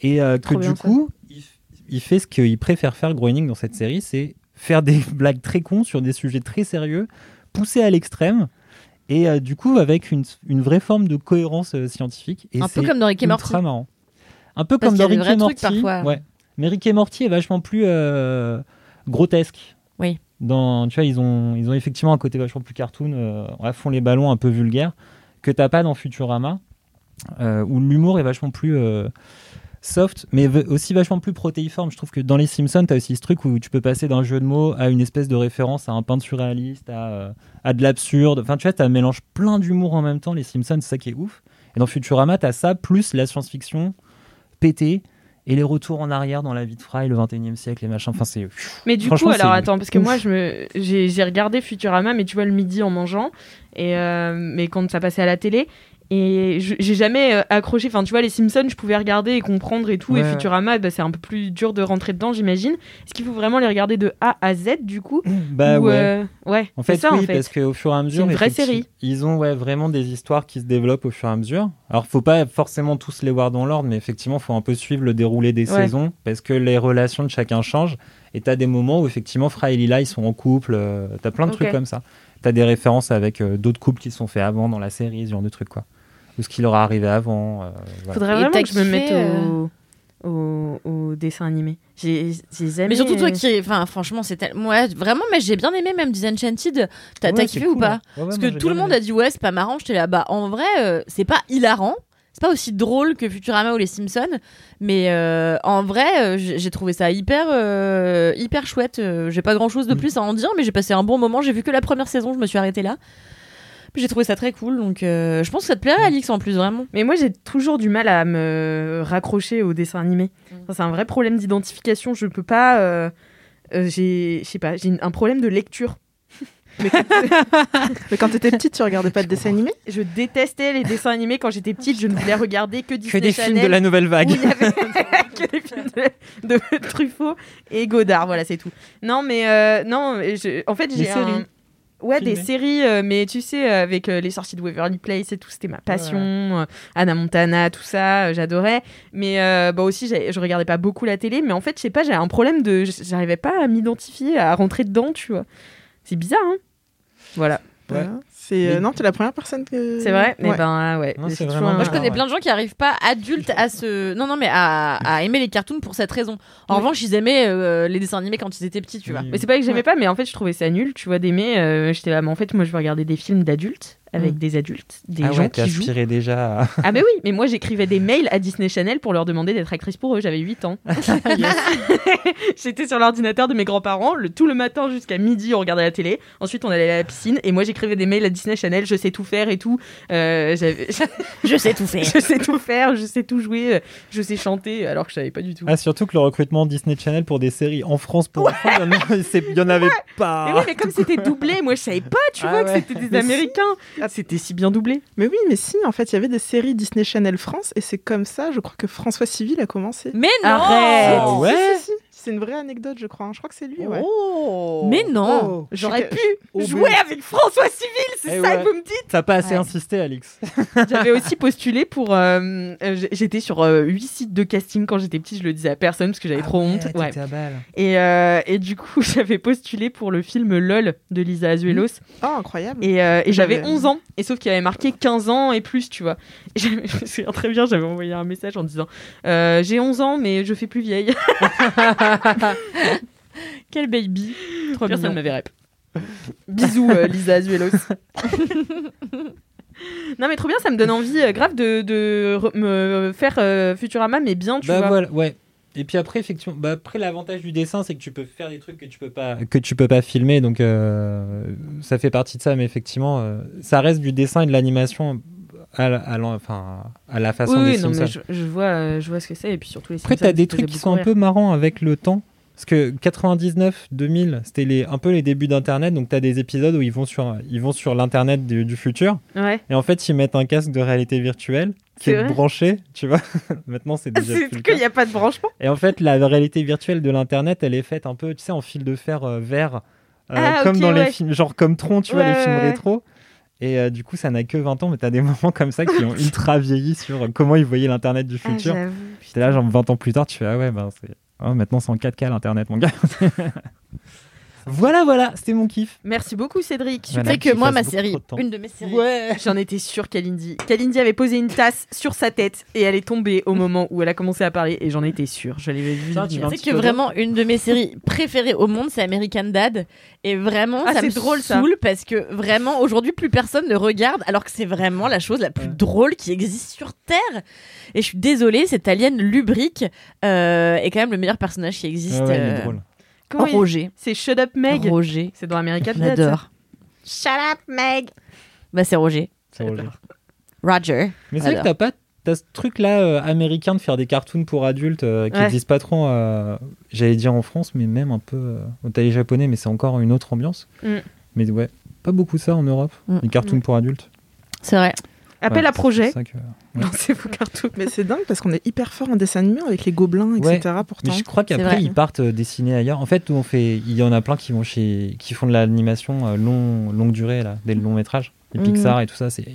Et euh, que du coup, il, il fait ce qu'il préfère faire Groening dans cette série, c'est faire des (laughs) blagues très cons sur des sujets très sérieux, poussés à l'extrême, et euh, du coup avec une, une vraie forme de cohérence euh, scientifique. Et Un peu comme dans Rick et Morty. marrant. Un peu Parce comme dans Rick et Morty. parfois. Ouais. Mais Rick et Morty est vachement plus euh, grotesque. Oui. Dans, tu vois, ils ont, ils ont effectivement un côté vachement plus cartoon, à fond les ballons, un peu vulgaire, que t'as pas dans Futurama, où l'humour est vachement plus soft, mais aussi vachement plus protéiforme. Je trouve que dans Les Simpsons, t'as aussi ce truc où tu peux passer d'un jeu de mots à une espèce de référence à un peintre surréaliste, à, euh, à de l'absurde. Enfin, tu vois, t'as un mélange plein d'humour en même temps. Les Simpsons, c'est ça qui est ouf. Et dans Futurama, t'as ça, plus la science-fiction pété et les retours en arrière dans la vie de Fry, le 21 e siècle, les machins. Enfin, c'est. Mais du coup, alors attends, parce que moi, je me, j'ai, j'ai regardé Futurama, mais tu vois le midi en mangeant, et euh, mais quand ça passait à la télé, et j'ai jamais euh, accroché. Enfin, tu vois, les Simpsons, je pouvais regarder et comprendre et tout, Ouais, et. Futurama, bah, c'est un peu plus dur de rentrer dedans, j'imagine. Est-ce qu'il faut vraiment les regarder de A à Z, du coup? Bah Ou, ouais. euh, ouais. En fait, ça, oui, en fait. parce qu'au fur et à mesure, une vraie effectivement, série. Ils ont ouais, vraiment des histoires qui se développent au fur et à mesure. Alors, faut pas forcément tous les voir dans l'ordre, mais effectivement, faut un peu suivre le déroulé des Ouais. saisons parce que les relations de chacun changent. Et t'as des moments où effectivement, Fry et Lila, ils sont en couple. euh, t'as plein de trucs comme ça. T'as des références avec euh, d'autres couples qui se sont faits avant dans la série, ce genre de trucs quoi. Ou ce qui leur est arrivé avant. euh, voilà. Faudrait vraiment t'as que je me mette euh, au, au, au dessin animé. J'ai, jamais. Mais surtout toi euh, qui, enfin franchement, c'est tel- ouais, vraiment, mais j'ai bien aimé même Disenchanted. T'as Ouais, kiffé cool, ou pas? Hein. Ouais, Parce que tout le monde aimé. a dit ouais, c'est pas marrant. J'étais là, bah en vrai, euh, c'est pas hilarant. C'est pas aussi drôle que Futurama ou les Simpsons, mais euh, en vrai, euh, j'ai trouvé ça hyper, euh, hyper chouette. J'ai pas grand chose de Mm. plus à en dire, mais j'ai passé un bon moment. J'ai vu que la première saison, je me suis arrêtée là. Puis J'ai trouvé ça très cool, donc euh, je pense que ça te plairait, Alix, en plus, vraiment. Mais moi, j'ai toujours du mal à me raccrocher au dessin animé. Mm. Ça, C'est un vrai problème d'identification. Je peux pas. euh, euh, j'ai, je sais pas, j'ai un problème de lecture. (laughs) (laughs) Mais quand, t'étais petite, tu regardais pas de dessin animé? Je détestais les dessins animés quand j'étais petite. Je ne voulais regarder que Disney Que des films de la nouvelle vague. il y avait (laughs) que des films de, de Truffaut et Godard. Voilà, c'est tout. Non, mais euh, non, je- en fait, j'ai un. Ouais, des séries, euh, mais tu sais, euh, avec euh, les sorties de Waverly Place et tout, c'était ma passion. euh, Anna Montana, tout ça, euh, j'adorais. Mais euh, bah aussi, je regardais pas beaucoup la télé. Mais en fait, je sais pas, j'ai un problème de. J'arrivais pas à m'identifier, à rentrer dedans, tu vois. C'est bizarre, hein Voilà. Ouais. C'est euh, Mais- non, t'es la première personne que. C'est vrai? Mais Ouais. ben, ouais. Non, c'est toujours vraiment un- Moi, je connais plein de gens qui arrivent pas adultes à se. Non, non, mais à, à aimer les cartoons pour cette raison. En Oui. revanche, ils aimaient euh, les dessins animés quand ils étaient petits, tu vois. Oui. Mais c'est pas que j'aimais pas, mais en fait, je trouvais ça nul, tu vois, d'aimer. euh, J'étais là, mais en fait, moi, je veux regarder des films d'adultes. Avec Mm. des adultes, des ah gens ouais, qui jouent. déjà à... (laughs) Ah mais oui, mais moi j'écrivais des mails à Disney Channel pour leur demander d'être actrice pour eux, j'avais 8 ans. (laughs) (laughs) J'étais sur l'ordinateur de mes grands-parents, le, tout le matin jusqu'à midi on regardait la télé, ensuite on allait à la piscine et moi j'écrivais des mails à Disney Channel, je sais tout faire et tout. Euh, Je sais tout faire. je sais tout faire, je sais tout jouer, je sais chanter alors que je savais pas du tout. Ah, surtout que le recrutement Disney Channel pour des séries en France pour enfants, il y en avait pas. Mais oui, mais comme c'était doublé, moi je savais pas, tu Ah vois, ouais. que c'était des Mais. Américains. C'était si bien doublé. Mais oui, mais si, en fait, il y avait des séries Disney Channel France et c'est comme ça, je crois que François Civil a commencé. Mais non Arrête. Ah Si, ouais si, si, C'est une vraie anecdote, je crois. hein. Je crois que c'est lui, ouais. Mais non Oh, J'aurais je- pu Oh, jouer mais- avec François Civil, c'est Eh ça ouais. que vous me dites? T'as pas assez Ouais. insisté, Alix. (laughs) J'avais aussi postulé pour. euh, euh, j'étais sur euh, huit sites de casting quand j'étais petite, je le disais à personne parce que j'avais trop honte. Ouais. à balle. Et, euh, et du coup, (laughs) j'avais postulé pour le film LOL de Lisa Azuelos. Oh, incroyable. Et, euh, et j'avais J'avais- 11 ans. Et sauf qu'il avait marqué 15 ans et plus, tu vois. Et j'avais- (laughs) je me souviens très bien, j'avais envoyé un message en disant euh, J'ai 11 ans, mais je fais plus vieille. (laughs) Quel baby Trop Personne ne m'avait rep. Bisous, euh, Lisa Azuelos. (laughs) non, mais trop bien, ça me donne envie euh, grave de, de re- me faire euh, Futurama, mais bien, tu Bah vois. voilà, ouais. Et puis après, effectivement, bah après l'avantage du dessin, c'est que tu peux faire des trucs que tu peux pas, que tu peux pas filmer, donc euh, ça fait partie de ça. Mais effectivement, euh, ça reste du dessin et de l'animation à, la- à l'en- enfin, à la façon oui, des oui, non, mais je, je vois, euh, je vois ce que c'est. Et puis surtout les Après, Simpsons, t'as des trucs qui sont un peu marrants avec le temps. Parce que 99, 2000, c'était les, un peu les débuts d'Internet. Donc, t'as des épisodes où ils vont sur, ils vont sur l'Internet du, du futur. Ouais. Et en fait, ils mettent un casque de réalité virtuelle qui est branché, tu vois. (laughs) Maintenant, c'est déjà C'est qu'il n'y a pas de branchement. Et en fait, la réalité virtuelle de l'Internet, elle est faite un peu, tu sais, en fil de fer euh, vert. euh, Ah, comme dans les films, genre comme Tron, tu vois, les films rétro. Et euh, du coup, ça n'a que 20 ans, mais t'as des (laughs) moments comme ça qui ont (laughs) ultra vieilli sur euh, comment ils voyaient l'Internet du Ah, futur. j'avoue, T'es là, genre 20 ans plus tard, tu fais Ah ouais, ben c'est. Oh, maintenant c'est en 4K l'internet, mon gars. (laughs) voilà, voilà, c'était mon kiff. Merci beaucoup, Cédric. Voilà. Tu sais que moi, ma série, de une de mes séries. Ouais. J'en étais sûre qu'Alindy. Kalindi avait posé une tasse sur sa tête et elle est tombée au moment où elle a commencé à parler et j'en étais sûre. Je l'avais vu. Tu sais que vraiment une de mes séries préférées au monde, c'est American Dad. Et vraiment, Ah, ça c'est me drôle, ça. saoule parce que vraiment, aujourd'hui, plus personne ne regarde alors que c'est vraiment la chose la plus drôle qui existe sur Terre. Et je suis désolée, cette alien lubrique euh, est quand même le meilleur personnage qui existe. Ouais, ouais, il est euh, drôle. Comment Roger. C'est Shut Up Meg. Roger. C'est dans American Dad. ça. J'adore. Shut up, Meg. Bah, c'est Roger. C'est Roger. Roger. Mais c'est vrai que t'as pas. T'as ce truc-là euh, américain de faire des cartoons pour adultes euh, qui Ouais. existent pas trop, euh, j'allais dire en France, mais même un peu euh, au taille japonais, mais c'est encore une autre ambiance. Mm. Mais ouais, pas beaucoup ça en Europe, Mm. les cartoons pour adultes. C'est vrai. Appel Ouais, à projet. que- vos cartoons. Mais c'est dingue parce qu'on est hyper fort en dessin animé avec les gobelins, Ouais. etc. Pourtant. Mais je crois qu'après ils partent euh, dessiner ailleurs. En fait, on fait, il y en a plein qui vont chez, qui font de l'animation euh, long, longue durée là, des longs métrages, les Mhm. Pixar et tout ça, c'est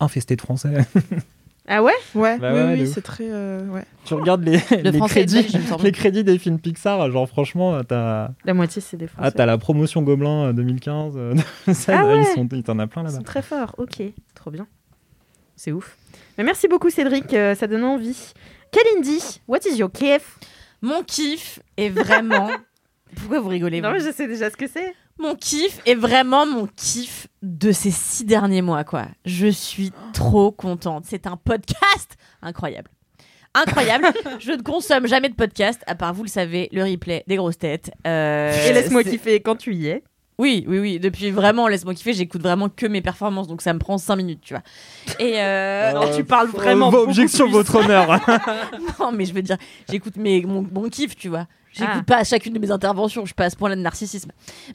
infesté de français. (laughs) Ah ouais? Ouais, Bah oui, ouais, oui, ouf. c'est très. euh, ouais. tu regardes les, les crédits, belge, les crédits des films Pixar, genre franchement, t'as, La moitié, c'est des ah, Français. t'as la promotion Gobelin euh, 2015, euh, (laughs) ça, Ah là, ouais. ils sont, ils t'en as plein Ils là-bas. sont très forts. Ok, trop bien. C'est ouf. Mais merci beaucoup, Cédric. euh, ça donne envie. Kalindi, what is your kiff Mon kiff est vraiment. (laughs) Pourquoi vous rigolez Non, vous? mais je sais déjà ce que c'est. Mon kiff est vraiment mon kiff de ces six derniers mois, quoi. Je suis trop contente. C'est un podcast incroyable. Incroyable. (laughs) je ne consomme jamais de podcast, à part, vous le savez, le replay des grosses têtes. Euh, Et laisse-moi kiffer quand tu y es. Oui, oui, oui. Depuis vraiment, laisse-moi kiffer, j'écoute vraiment que mes performances, donc ça me prend cinq minutes, tu vois. Et euh, non, tu parles vraiment. Euh, beaucoup objection, plus. votre honneur. (laughs) non, mais je veux dire, j'écoute mes, mon, mon kiff, tu vois. J'écoute Ah. pas à chacune de mes interventions, je suis pas à ce point-là de narcissisme.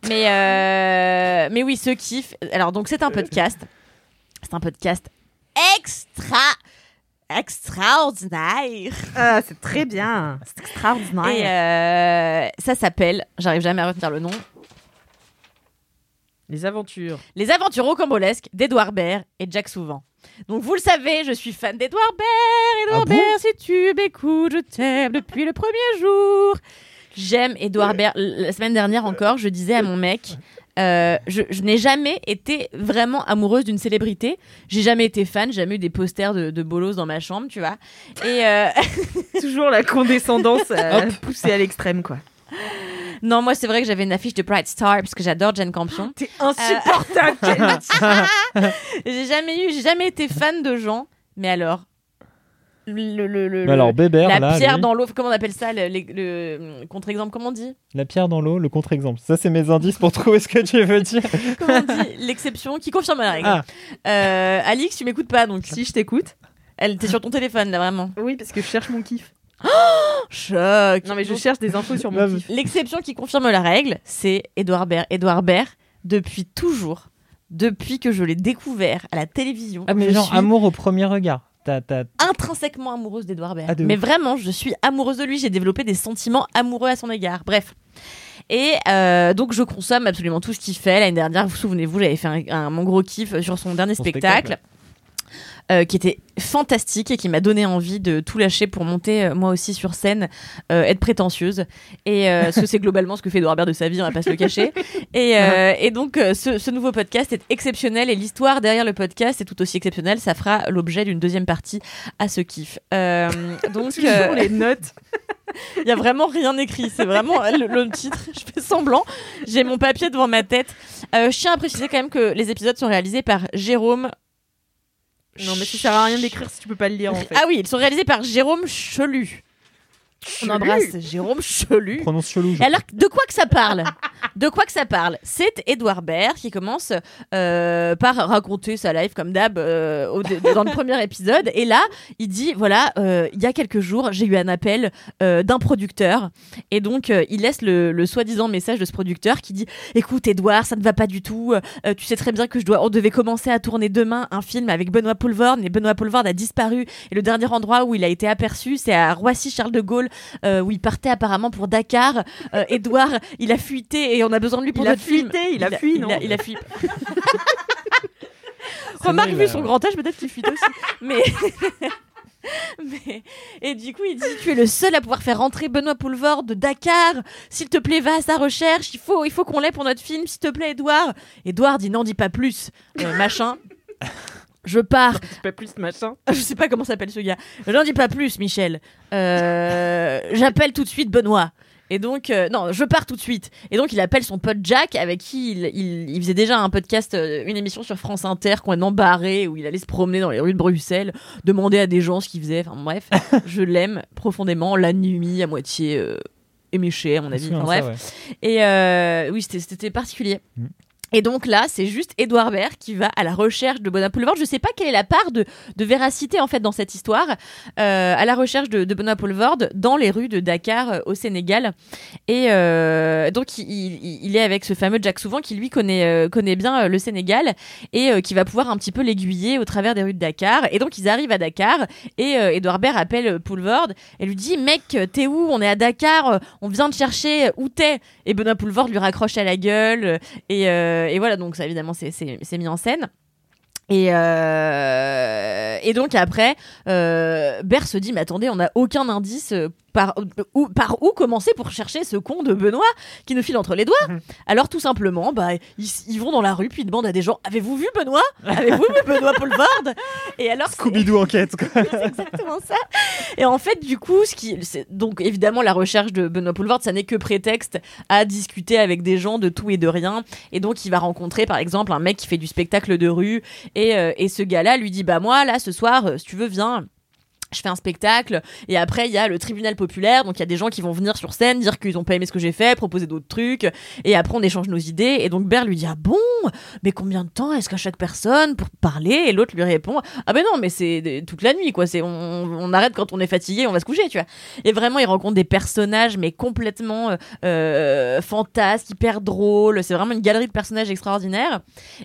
Mais, euh, mais oui, ce kiff. Alors, donc, c'est un podcast. C'est un podcast extra. extraordinaire. Ah, c'est très bien. C'est extraordinaire. Et euh, ça s'appelle, j'arrive jamais à retenir le nom, Les aventures. Les aventures rocambolesques d'Edouard Baird et Jack Souvent. Donc vous le savez, je suis fan d'Edouard Baird. Edouard Ah bon Baird, si tu m'écoutes, je t'aime depuis le premier jour. J'aime Edouard Baird. La semaine dernière encore, je disais à mon mec, euh, je, je n'ai jamais été vraiment amoureuse d'une célébrité. J'ai jamais été fan, jamais eu des posters de, de bolos dans ma chambre, tu vois. Et euh, (laughs) Toujours la condescendance euh, poussée à l'extrême, quoi. Non, moi, c'est vrai que j'avais une affiche de Bright Star parce que j'adore Jane Campion. T'es insupportable. (laughs) J'ai jamais eu, j'ai jamais été fan de gens, mais alors. Le, le, le- Mais alors, Bébert, la là, pierre lui, dans l'eau, comment on appelle ça Le, le- le- contre-exemple, comment on dit? La pierre dans l'eau, le contre-exemple. Ça, c'est mes indices pour trouver ce que tu veux dire. (laughs) Comment on dit? L'exception qui confirme la règle. Ah. Euh, Alix, tu m'écoutes pas donc. si je t'écoute. Elle, t'es sur ton téléphone là, vraiment. Oui, parce que je cherche mon kiff. Choc. Non, mais je cherche des infos sur mon kiff. L'exception qui confirme la règle, c'est Edouard Baird. Edouard Baird, depuis toujours, depuis que je l'ai découvert à la télévision, Ah, mais genre, suis amour au premier regard. Intrinsèquement amoureuse d'Edouard Baird. Ah, de mais ouf. vraiment, je suis amoureuse de lui. J'ai développé des sentiments amoureux à son égard. Bref. Et euh, donc, je consomme absolument tout ce qu'il fait. L'année dernière, vous vous souvenez-vous, j'avais fait un, un- mon gros kiff sur son dernier Son spectacle. spectacle, euh, qui était fantastique et qui m'a donné envie de tout lâcher pour monter euh, moi aussi sur scène, euh, être prétentieuse. Et euh, ce c'est globalement ce que fait Edouard de sa vie, on va pas se le cacher. (laughs) Et, et donc ce, ce nouveau podcast est exceptionnel et l'histoire derrière le podcast est tout aussi exceptionnelle. Ça fera l'objet d'une deuxième partie à ce kiff. (laughs) Donc Toujours les notes. (laughs) il y a vraiment rien écrit. C'est vraiment le, le titre. Je fais semblant. J'ai mon papier devant ma tête. Je tiens à préciser quand même que les épisodes sont réalisés par Jérôme Non, mais ça sert à rien d'écrire si tu peux pas le lire en (laughs) fait. Ah oui, ils sont réalisés par Jérôme Chelu. On Chelu. embrasse Jérôme Chelu. Prononce chelou. je Et alors, de quoi que ça parle? De quoi que ça parle? C'est Edouard Baird qui commence euh, par raconter sa life comme d'hab euh, (laughs) dans le premier épisode. Et là, il dit voilà, euh, il y a quelques jours, j'ai eu un appel d'un producteur. Et donc, il laisse le, le soi-disant message de ce producteur qui dit écoute, Edouard, ça ne va pas du tout. Tu sais très bien que je dois, on devait commencer à tourner demain un film avec Benoît Poulvord, mais Benoît Poulvord a disparu. Et le dernier endroit où il a été aperçu, c'est à Roissy-Charles de Gaulle, euh, où il partait apparemment pour Dakar. Euh, Edouard, il a fuité et on a besoin de lui pour Il a notre film. fuité, il a fui, il non a, il a fui. (laughs) C'est Remarque, nul, vu son grand âge, peut-être qu'il fuite aussi. Mais... (laughs) Mais... Et du coup, il dit Tu es le seul à pouvoir faire rentrer Benoît Poulvord de Dakar. S'il te plaît, va à sa recherche. Il faut, il faut qu'on l'ait pour notre film. S'il te plaît, Edouard. Edouard dit Non, dis pas plus. Euh, machin. (laughs) Je pars. Dis pas plus machin. (laughs) Je sais pas comment s'appelle ce gars. J'en dis pas plus, Michel. Euh, (laughs) J'appelle tout de suite Benoît. Et donc, euh, non, je pars tout de suite. Et donc, il appelle son pote Jack, avec qui il, il, il faisait déjà un podcast, euh, une émission sur France Inter, complètement barré, où il allait se promener dans les rues de Bruxelles, demander à des gens ce qu'il faisait. Enfin, bref, (laughs) je l'aime profondément. La nuit, à moitié euh, éméché, à mon avis. Enfin, ça, bref. ouais. Et oui, c'était- c'était particulier. Mm. Et donc là, c'est juste Edouard Baird qui va à la recherche de Benoît. Je sais pas quelle est la part de, véracité en fait dans cette histoire, euh, à la recherche de, de Benoît dans les rues de Dakar euh, au Sénégal. Et euh, donc il, est avec ce fameux Jack Souvent qui lui connaît connaît bien le Sénégal et qui va pouvoir un petit peu l'aiguiller au travers des rues de Dakar. Et donc ils arrivent à Dakar et Edouard Baird appelle Poulvord et lui dit mec t'es où? On est à Dakar, on vient de chercher où t'es Et Benoît lui raccroche à la gueule et, et voilà donc ça évidemment c'est mis en scène. Et, euh, et donc après, euh, Bert se dit mais attendez, on n'a aucun indice euh, par où, par où commencer pour chercher ce con de Benoît qui nous file entre les doigts. Alors tout simplement, bah ils, ils vont dans la rue puis ils demandent à des gens avez-vous vu Benoît? Avez-vous vu Benoît Poulvord Et alors Scooby-Doo enquête, quoi. (laughs) c'est exactement ça. Et en fait, du coup, ce qui, donc évidemment, la recherche de Benoît Poulvord, ça n'est que prétexte à discuter avec des gens de tout et de rien. Et donc, il va rencontrer, par exemple, un mec qui fait du spectacle de rue. Et, euh, et ce gars-là lui dit, bah moi, là, ce soir, euh, si tu veux, viens. Je fais un spectacle et après il y a le tribunal populaire. Donc il y a des gens qui vont venir sur scène dire qu'ils ont pas aimé ce que j'ai fait proposer d'autres trucs. Et après on échange nos idées. Et donc Bert lui dit ah bon? Mais combien de temps est-ce qu'à chaque personne pour parler? Et l'autre lui répond ah ben non mais c'est toute la nuit quoi. C'est on, on arrête quand on est fatigué on va se coucher tu vois. Et vraiment il rencontre des personnages mais complètement euh, euh, fantasques hyper drôles. C'est vraiment une galerie de personnages extraordinaires.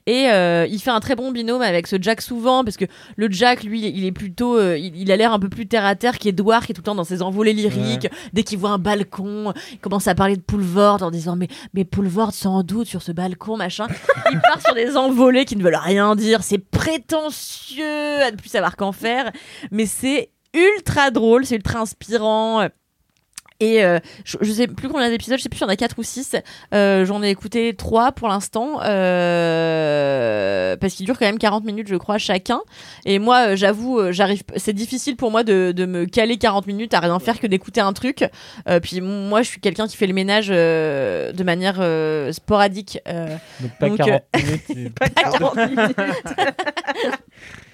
Et euh, il fait un très bon binôme avec ce Jack souvent parce que le Jack lui il est plutôt euh, il a l'air un peu plus terre à terre qu'Edouard qui est tout le temps dans ses envolées lyriques dès qu'il voit un balcon il commence à parler de Poulvord en disant mais mais Poulvord sans doute sur ce balcon machin. Il part sur des envolées qui ne veulent rien dire. C'est prétentieux à ne plus savoir qu'en faire. Mais c'est ultra drôle c'est ultra inspirant Et euh, je, je sais plus combien d'épisodes, je sais plus, il y en a 4 ou 6. J'en ai écouté 3 pour l'instant. euh, parce qu'ils durent quand même 40 minutes, je crois, chacun. Et moi, euh, j'avoue, euh, j'arrive. C'est difficile pour moi de, de me caler 40 minutes à rien faire que d'écouter un truc. Euh, puis moi, je suis quelqu'un qui fait le ménage euh, de manière euh, sporadique. euh, Donc pas Donc, 40 minutes. (laughs) Pas 40 minutes. (laughs) (laughs)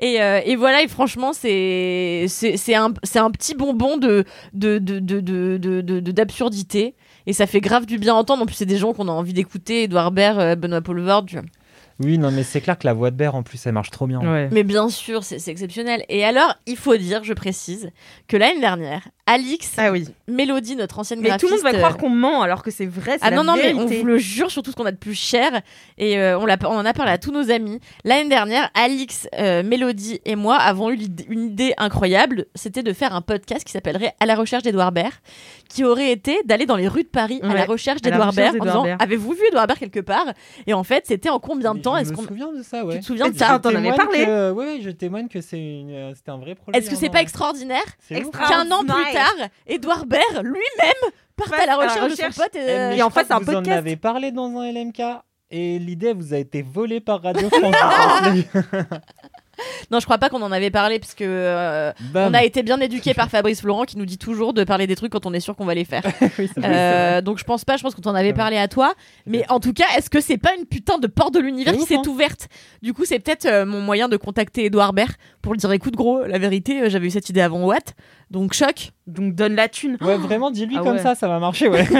Et, euh, et voilà, et franchement, c'est c'est c'est un, c'est un petit bonbon de de de de d'absurdité. Et ça fait grave du bien à entendre. En plus, c'est des gens qu'on a envie d'écouter. Edouard Baird, euh, Benoît Poulvord. Oui, non, mais c'est clair que la voix de Bear, en plus, elle marche trop bien. Ouais. Mais bien sûr, c'est exceptionnel. Et alors, il faut dire, je précise, que l'année dernière, Alix, Ah oui. Mélodie, notre ancienne Mais tout le monde va croire euh, qu'on ment alors que c'est vrai. Ah la non, non, mais on vous le jure sur tout ce qu'on a de plus cher. Et euh, on, l'a- on en a parlé à tous nos amis. L'année dernière, Alix, euh, Mélodie et moi avons eu une idée incroyable. C'était de faire un podcast qui s'appellerait À la recherche d'Edouard Baird, qui aurait été d'aller dans les rues de Paris à la recherche d'Edouard Baird en d'Édouard disant. Avez-vous vu Edouard Baird quelque part? Et en fait, c'était en combien de temps? Je Est-ce me qu'on. souviens de ça, ouais. Tu te souviens de ça? t'en avais parlé ouais, je témoigne que c'est une, c'était un vrai projet. Est-ce que c'est pas extraordinaire? Qu'un an plus Edouard Baird lui-même parte à la Passe à la recherche, de son pote. Eh, euh, Et en fait, c'est un que Vous en podcast. avez parlé dans un LMK et l'idée vous a été volée par (laughs) Radio France. (laughs) Non, je crois pas qu'on en avait parlé parce que euh, on a été bien éduqué par (laughs) Fabrice Florent qui nous dit toujours de parler des trucs quand on est sûr qu'on va les faire. (laughs) Oui, Euh, donc je pense pas, je pense qu'on t'en avait Ouais. parlé à toi. Mais en tout cas, est-ce que c'est pas une putain de porte de l'univers qui s'est hein. ouverte? Du coup, c'est peut-être euh, mon moyen de contacter Edouard Baird pour lui dire écoute gros, la vérité, euh, j'avais eu cette idée avant Watt. Donc choc. Donc donne la thune. Ouais, vraiment, dis-lui Ah comme ouais. ça, ça va marcher, ouais. (laughs)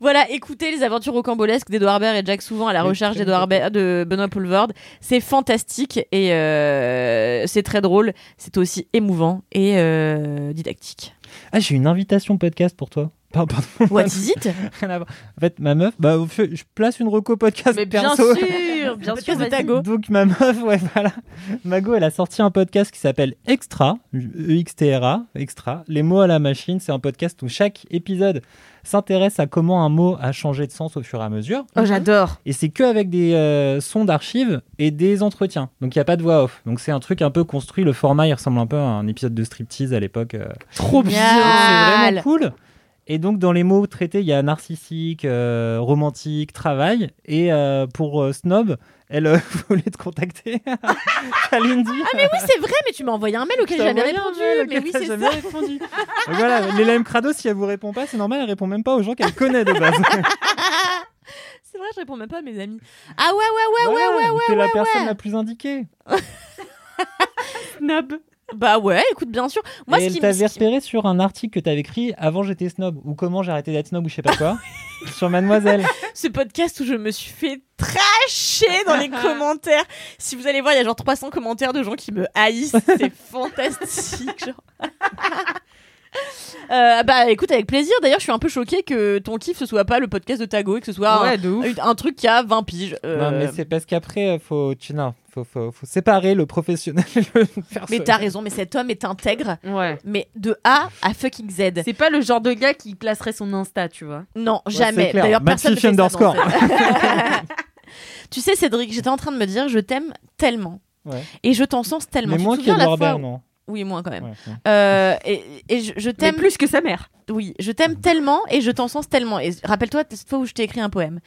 Voilà, écoutez les aventures rocambolesques d'Edouard Baird et Jack Souvent à la recherche d'Edouard de Benoît Poulvord. C'est fantastique et euh, c'est très drôle. C'est aussi émouvant et euh, didactique. Ah, j'ai une invitation podcast pour toi. Pardon, pardon. What is it? (laughs) En fait, ma meuf, bah, je place une reco podcast Mais bien perso. sûr, bien (laughs) sûr. Tago. Donc ma meuf, ouais, voilà. Mago, elle a sorti un podcast qui s'appelle Extra, E-X-T-R-A, Extra. Les mots à la machine, c'est un podcast où chaque épisode s'intéresse à comment un mot a changé de sens au fur et à mesure. Oh, j'adore. Et c'est que avec des euh, sons d'archives et des entretiens. Donc il n'y a pas de voix off. Donc c'est un truc un peu construit. Le format, il ressemble un peu à un épisode de striptease à l'époque. euh. Trop bien. C'est vraiment cool. Et donc, dans les mots traités, il y a narcissique, euh, romantique, travail. Et euh, pour euh, Snob, elle euh, (laughs) voulait te contacter? (laughs) Kalindi. Ah mais oui, c'est vrai, mais tu m'as envoyé un mail auquel j'ai jamais répondu. Mais oui, c'est ça. répondu. Donc voilà, l'élève Crado, si elle vous répond pas, c'est normal, elle répond même pas aux gens qu'elle connaît de base. (laughs) C'est vrai, je réponds même pas à mes amis. Ah ouais, ouais, ouais, Voilà, ouais, ouais, ouais. T'es la ouais, personne ouais. la plus indiquée. Snob. Bah ouais, écoute, bien sûr. Moi, et ce elle qui me. t'avait repéré sur un article que t'avais écrit avant j'étais snob ou comment j'ai arrêté d'être snob ou je sais pas quoi (laughs) sur Mademoiselle. Ce podcast où je me suis fait tracher dans les (laughs) commentaires. Si vous allez voir, il y a genre 300 commentaires de gens qui me haïssent. C'est (laughs) fantastique. Genre. (laughs) Euh, bah écoute avec plaisir d'ailleurs je suis un peu choquée que ton kiff ce soit pas le podcast de Tago et que ce soit Ouais, un, un truc qui a 20 piges Euh, Non mais c'est parce qu'après euh, faut tu non, faut, faut, faut séparer le professionnel et le personnel. mais t'as raison mais cet homme est intègre Ouais. mais de A à fucking Z C'est pas le genre de gars qui placerait son Insta, tu vois. Non, jamais. D'ailleurs, personne ne fait ça underscore. (laughs) tu sais, Cédric, j'étais en train de me dire, je t'aime tellement. Ouais. Et je t'en sens tellement. Mais Tu te moins souviens la fois non. Oui, moins quand même. Ouais, ouais. Euh, et, et je, t'aime plus que sa mère. Oui, je t'aime tellement et je t'en sens tellement. Et rappelle-toi cette fois où je t'ai écrit un poème.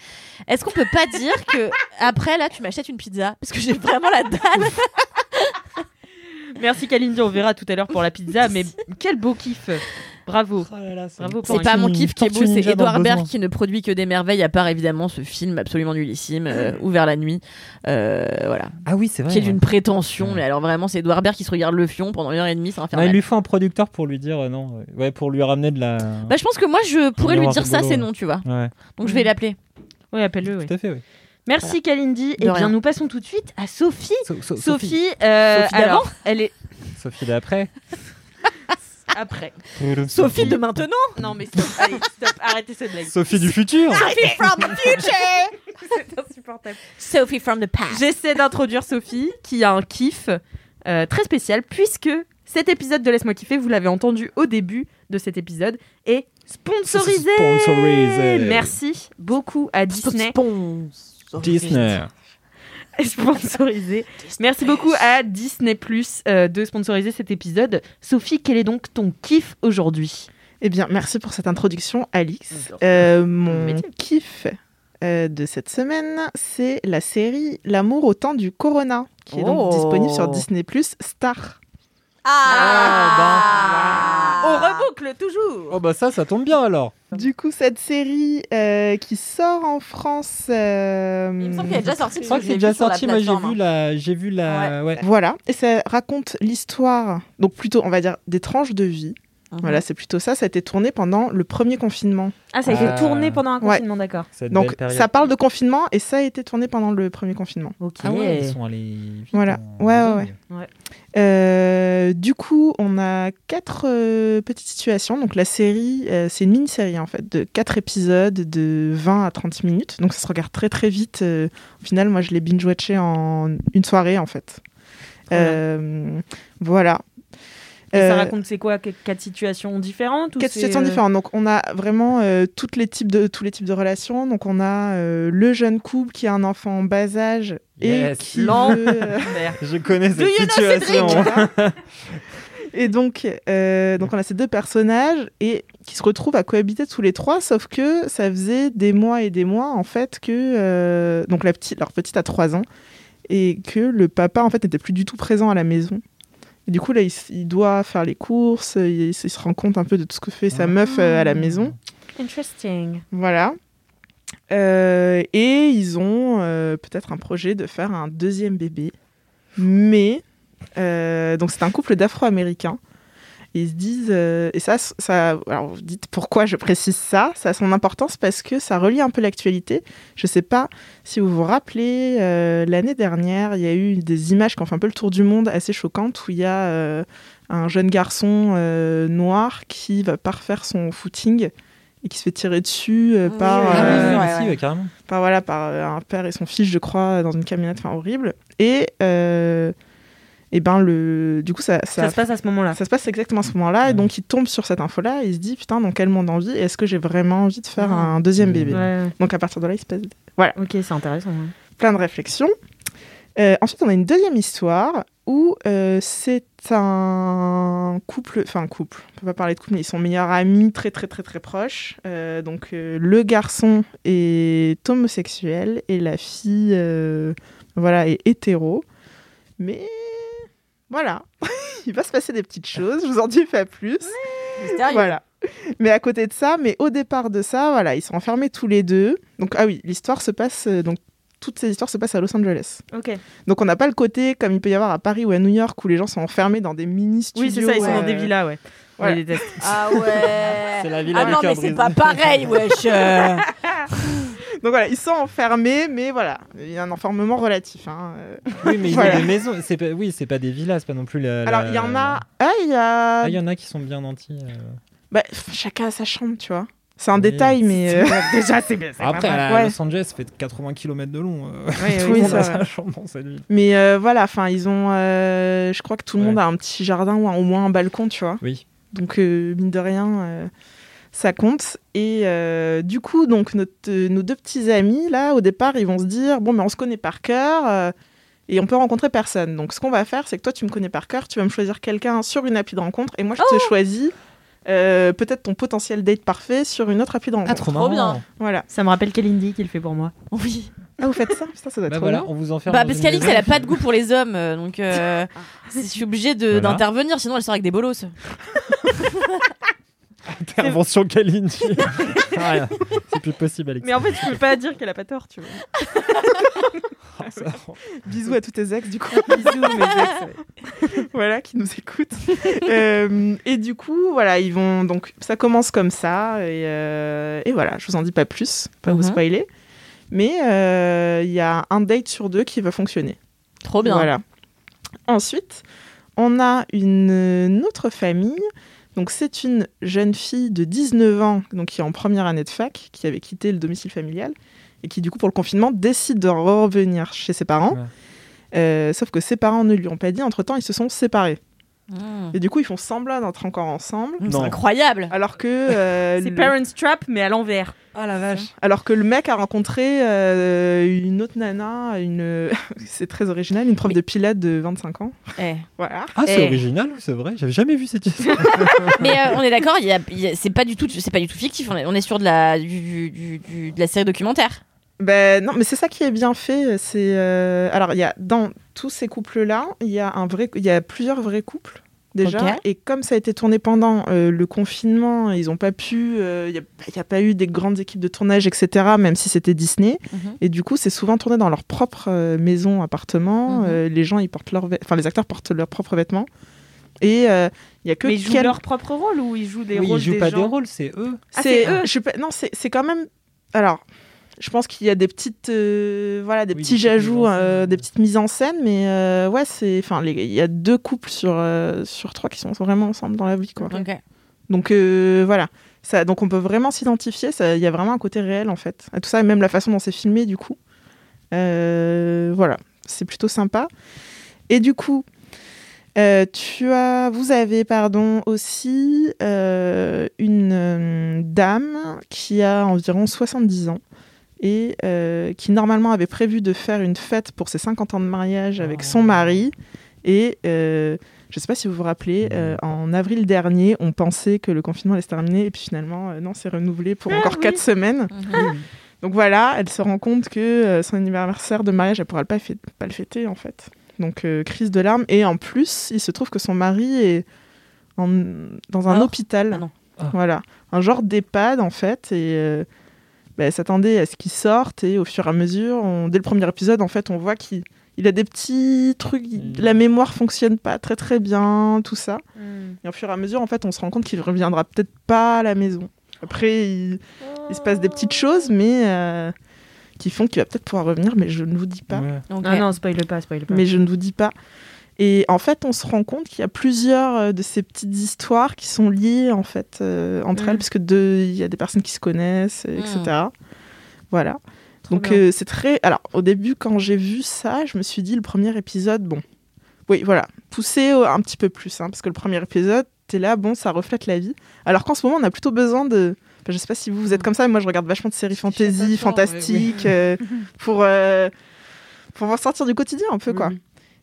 Est-ce qu'on peut pas dire que (laughs) après là, tu m'achètes une pizza? Parce que j'ai vraiment la dalle. Merci Kalindi, on verra tout à l'heure pour la pizza, (laughs) mais quel beau kiff. Bravo. Oh là là, c'est Bravo pour C'est pas mon kiff qui est beau, c'est ninja dans le Edouard Baird besoin. qui ne produit que des merveilles à part évidemment ce film absolument nullissime, euh, (laughs) Ouvert la nuit. Euh, voilà. Ah oui, c'est vrai. qui est ouais. d'une prétention. Ouais. Mais alors vraiment, c'est Edouard Baird qui se regarde le fion pendant une heure et demie, c'est infernal. il lui faut un producteur pour lui dire euh, non. ouais. Ouais, pour lui ramener de la. Bah, je pense que moi, je pourrais lui dire ça, rigolo, c'est non, tu vois. Ouais, Donc je vais l'appeler. Oui, appelle-le. oui. tout à fait, oui. Merci Kalindi. Et De bien, rien. nous passons tout de suite à Sophie. So- so- Sophie, euh, Sophie d'avant alors, elle est Sophie d'après. (laughs) après. Sophie de maintenant Non, mais stop, allez, stop, arrêtez cette blague. Sophie du futur. Sophie from the future (laughs) C'est insupportable. Sophie from the past. J'essaie d'introduire Sophie, qui a un kiff euh, très spécial, puisque cet épisode de Laisse-moi kiffer, vous l'avez entendu au début de cet épisode, est sponsorisé. Sponsorisé. Merci beaucoup à Disney. Disney. (laughs) sponsorisé. Merci beaucoup à Disney Plus euh, de sponsoriser cet épisode. Sophie, quel est donc ton kiff aujourd'hui? Eh bien, merci pour cette introduction, Alix. Euh, mon kiff euh, de cette semaine, c'est la série L'amour au temps du Corona, qui est donc Oh. disponible sur Disney Plus Star. Ah, On reboucle toujours Oh bah ça, ça tombe bien alors. Du coup, cette série euh, qui sort en France. euh, Il me semble qu'elle est déjà sortie. Je crois que c'est déjà sorti, moi j'ai vu la, j'ai vu la, ouais. Voilà, et ça raconte l'histoire, donc plutôt, on va dire, des tranches de vie. Mhm. Voilà, c'est plutôt ça. Ça a été tourné pendant le premier confinement. Ah, ça a été Ah. tourné pendant un Ouais. confinement, d'accord. Donc, ça parle de confinement et ça a été tourné pendant le premier confinement. Ok. Ah ouais, ils sont allés vite. Voilà. en Ouais, ouais, Ouais. Euh, du coup, on a quatre euh, petites situations. Donc, la série, euh, c'est une mini-série en fait, de quatre épisodes de 20 à 30 minutes. Donc, ça se regarde très très vite. Au final, moi, je l'ai binge-watché en une soirée en fait. Voilà. Voilà. Et ça raconte c'est quoi Quatre situations différentes Quatre situations différentes. Donc, on a vraiment euh, toutes les types de, tous les types de relations. Donc, on a euh, le jeune couple qui a un enfant en bas âge. Et qui. Je connais cette situation. (laughs) Et donc, euh, donc on a ces deux personnages et qui se retrouvent à cohabiter tous les trois, sauf que ça faisait des mois et des mois en fait que euh, donc la petite, leur petite a trois ans et que le papa en fait n'était plus du tout présent à la maison. Et du coup là, il, doit faire les courses, il, il se rend compte un peu de tout ce que fait sa meuf euh, à la maison. Interesting. Voilà. Euh, et ils ont euh, peut-être un projet de faire un deuxième bébé. Mais, euh, donc c'est un couple d'Afro-Américains. Ils se disent, et ça, ça, alors vous dites pourquoi je précise ça, ça a son importance parce que ça relie un peu l'actualité. Je sais pas si vous vous rappelez, l'année dernière, il y a eu des images qui ont fait un peu le tour du monde assez choquantes où il y a un jeune garçon noir qui va parfaire son footing et qui se fait tirer dessus euh, Oui, par, oui, Ah, oui, euh, oui, ouais, ouais. par, voilà, par euh, un père et son fils, je crois, dans une camionnette, enfin horrible. Et, euh, et ben le, du coup, ça, ça, Ça se passe à ce moment-là. ça se passe exactement à ce moment-là. Et donc, il tombe sur cette info-là et il se dit Putain, dans quel monde envie Est-ce que j'ai vraiment envie de faire Ah. un deuxième bébé? Ouais. Donc, à partir de là, il se passe Ok, c'est intéressant. plein de réflexions. Euh, ensuite, on a une deuxième histoire où euh, c'est un couple, enfin un couple, on peut pas parler de couple, mais ils sont meilleurs amis, très très très très proches. Euh, donc euh, le garçon est homosexuel et la fille, euh, voilà, est hétéro. Mais voilà, (laughs) il va se passer des petites choses, je vous en dis pas plus. Voilà. Mais à côté de ça, mais au départ de ça, voilà, ils sont enfermés tous les deux. Donc ah oui, l'histoire se passe donc toutes ces histoires se passent à Los Angeles. Ok. Donc on n'a pas le côté comme il peut y avoir à Paris ou à New York où les gens sont enfermés dans des mini studios. Oui, c'est ça, ils sont dans euh, des villas, ouais. Voilà. les. Ah ouais. (laughs) C'est la ville Ah non, mais c'est pas pareil, wesh. euh. (laughs) (laughs) Donc voilà, ils sont enfermés, mais voilà, il y a un enfermement relatif. hein, euh. Oui, mais ils Voilà. ont des maisons. C'est pas... Oui, c'est pas des villas, c'est pas non plus la. Alors il y en a, ah il y a, Ah, il y en a qui sont bien nantis. euh. Bah, chacun a sa chambre, tu vois. C'est un Oui, détail, mais euh, Déjà, c'est bien. Après, à Ouais. Los Angeles, ça fait 80 km de long. euh. (laughs) Oui, Tout oui, le monde c'est a sa chambre dans cette ville. mais euh, voilà, enfin ils ont, euh, je crois que tout le Ouais. monde a un petit jardin ou au moins un balcon, tu vois. Oui. Donc, euh, mine de rien, euh, ça compte. Et euh, du coup, donc, notre, euh, nos deux petits amis, là, au départ, ils vont se dire bon, mais on se connaît par cœur euh, et on peut rencontrer personne. Donc, ce qu'on va faire, c'est que toi, tu me connais par cœur, tu vas me choisir quelqu'un sur une appli de rencontre et moi, je te choisis euh, peut-être ton potentiel date parfait sur une autre appli de rencontre. Ah, trop bien. Voilà. Ça me rappelle Kalindi qui le fait pour moi. Oui. Ah, vous faites ça? Putain, ça doit être Bah voilà, on vous enferme. Bah, dans parce qu'Alix, elle a pas de goût pour les hommes, euh, donc euh, je suis obligée de- Voilà. d'intervenir, sinon elle sort avec des bolos. (laughs) Intervention Kalindi. (laughs) Ah, c'est plus possible, Alex. Mais en fait, je peux pas dire qu'elle a pas tort, tu vois. (laughs) (laughs) Bisous à tous tes ex, du coup. (laughs) Bisous, mes ex. (laughs) voilà, qui nous écoutent. Euh, et du coup, voilà, ils vont donc ça commence comme ça et, euh, et voilà, je vous en dis pas plus, pas vous Mhm. spoiler, mais euh, il y a un date sur deux qui va fonctionner. Trop bien. Voilà. Ensuite, on a une, une autre famille. Donc c'est une jeune fille de 19 ans, donc qui est en première année de fac, qui avait quitté le domicile familial et qui du coup pour le confinement décide de revenir chez ses parents. Ouais. Euh, sauf que ses parents ne lui ont pas dit. Entre temps, ils se sont séparés. Mmh. Et du coup, ils font semblant d'être encore ensemble. C'est Non. incroyable. Alors que, (laughs) euh, C'est le- Parents Trap, mais à l'envers. Ah la vache. alors que le mec a rencontré euh, une autre nana, une... (laughs) c'est très original, une prof de pilates de 25 ans. Eh. Voilà. Ah, c'est Eh. original, c'est vrai. J'avais jamais vu cette histoire. (laughs) Mais euh, on est d'accord, c'est pas du tout, c'est pas du tout fictif. On est, on est sur de la, du, du- du- du- de la série documentaire. Ben non, mais c'est ça qui est bien fait. C'est euh, alors il y a dans tous ces couples-là, il y a un vrai, il y a plusieurs vrais couples déjà. Et comme ça a été tourné pendant euh, le confinement, ils ont pas pu, euh, il y a, il y a pas eu des grandes équipes de tournage, etc. Même si c'était Disney. Mhm. Et du coup, c'est souvent tourné dans leur propre euh, maison, appartement. Mhm. Euh, les gens, ils portent leurs, vê- enfin les acteurs portent leurs propres vêtements. Et euh, il y a que Mais ils jouent quel- leur propre rôle ou ils jouent des oui, rôles ils jouent des pas gens des rôles, c'est eux. Ah, c'est eux je non, c'est c'est quand même. Alors, je pense qu'il y a des petites, euh, voilà, des Oui, petits des ajouts, euh, ouais. des petites mises en scène, mais euh, ouais, c'est, enfin, il y a deux couples sur euh, sur trois qui sont vraiment ensemble dans la vie, quoi. Donc euh, voilà, ça, donc on peut vraiment s'identifier. ça- Il y a vraiment un côté réel en fait à tout ça, et même la façon dont c'est filmé, du coup. Euh, voilà, c'est plutôt sympa. Et du coup, euh, tu as, vous avez, pardon, aussi euh, une euh, dame qui a environ 70 ans et euh, qui normalement avait prévu de faire une fête pour ses 50 ans de mariage avec Oh. son mari. Et euh, je ne sais pas si vous vous rappelez, euh, en avril dernier, on pensait que le confinement allait se terminer et puis finalement, euh, non, c'est renouvelé pour Ah, encore oui. 4 semaines. Mhm. Donc voilà, elle se rend compte que euh, son anniversaire de mariage, elle pourra pas, le fêter en fait. Donc euh, crise de larmes. Et en plus, il se trouve que son mari est en- dans un hôpital. Ah non. Ah. Voilà, un genre d'EHPAD en fait. Et euh, bah, elle s'attendait à ce qu'il sorte. Et au fur et à mesure, on- dès le premier épisode, en fait, on voit qu'il il a des petits trucs. il- La mémoire fonctionne pas très très bien, tout ça. Et au fur et à mesure, en fait, on se rend compte qu'il reviendra peut-être pas à la maison. Après, il, il se passe des petites choses, mais euh, qui font qu'il va peut-être pouvoir revenir, mais je ne vous dis pas. Ouais. Ok. Ah non, spoil pas, spoil pas. Mais je ne vous dis pas. Et en fait, on se rend compte qu'il y a plusieurs euh, de ces petites histoires qui sont liées en fait euh, entre Mm. elles, parce que il y a des personnes qui se connaissent, euh, etc. Voilà. Trop Donc euh, c'est très. Alors au début, quand j'ai vu ça, je me suis dit le premier épisode, bon, oui, voilà, pousser un petit peu plus, hein, parce que le premier épisode, t'es là, bon, ça reflète la vie. Alors qu'en ce moment, on a plutôt besoin de. Enfin, je sais pas si vous, vous êtes comme ça, mais moi je regarde vachement de séries fantasy, fantastiques, (laughs) euh, pour euh, pour sortir du quotidien un peu, quoi.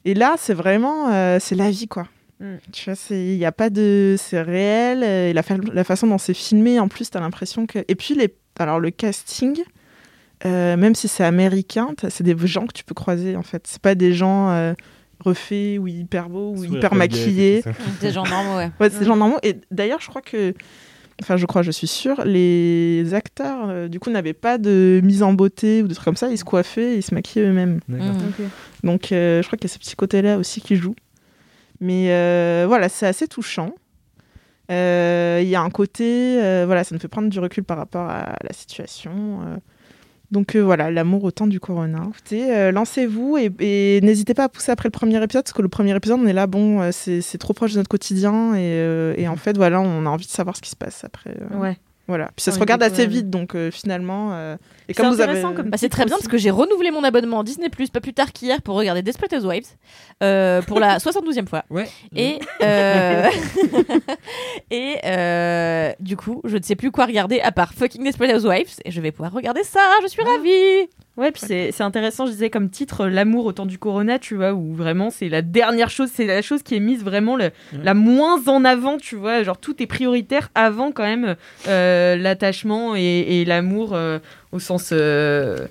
Et là, c'est vraiment, euh, c'est la vie, quoi. Mm. Tu vois, c'est- il n'y a pas de, c'est réel. euh, Et la, fa- la façon dont c'est filmé, en plus, t'as l'impression que. Et puis les, alors le casting, euh, même si c'est américain, c'est des gens que tu peux croiser, en fait. C'est pas des gens euh, refaits ou hyper beaux ou Sourire hyper maquillés. Des gens normaux, ouais. Ouais, c'est des gens normaux. Et d'ailleurs, je crois que. Enfin, je crois, je suis sûre, les acteurs, euh, du coup, n'avaient pas de mise en beauté ou des trucs comme ça. Ils se coiffaient, ils se maquillaient eux-mêmes. D'accord. Mhm. Donc, euh, je crois qu'il y a ce petit côté-là aussi qui joue. Mais euh, voilà, c'est assez touchant. Euh, Il y a un côté, euh, voilà, ça nous fait prendre du recul par rapport à la situation. Donc euh, voilà, l'amour au temps du corona. Écoutez, euh, lancez-vous et, et n'hésitez pas à pousser après le premier épisode, parce que le premier épisode, on est là, bon, euh, c'est trop proche de notre quotidien, et, et en fait, voilà, on a envie de savoir ce qui se passe après. Ouais. Voilà. Puis ça se de regarde assez vite, donc euh, finalement. euh, et C'est comme vous avez. intéressant comme Bah, c'est très bien parce que j'ai renouvelé mon abonnement Disney Plus pas plus tard qu'hier pour regarder Desperate Housewives euh, pour la (laughs) 72e fois. Ouais. Et, euh, (laughs) et euh, du coup, je ne sais plus quoi regarder à part fucking Desperate Housewives et je vais pouvoir regarder ça. Je suis ravie. Ouais, puis c'est c'est intéressant, je disais comme titre, l'amour au temps du corona, tu vois, où vraiment c'est la dernière chose, c'est la chose qui est mise vraiment le- la moins en avant, tu vois, genre tout est prioritaire avant quand même euh, l'attachement et, et l'amour euh, au sens euh,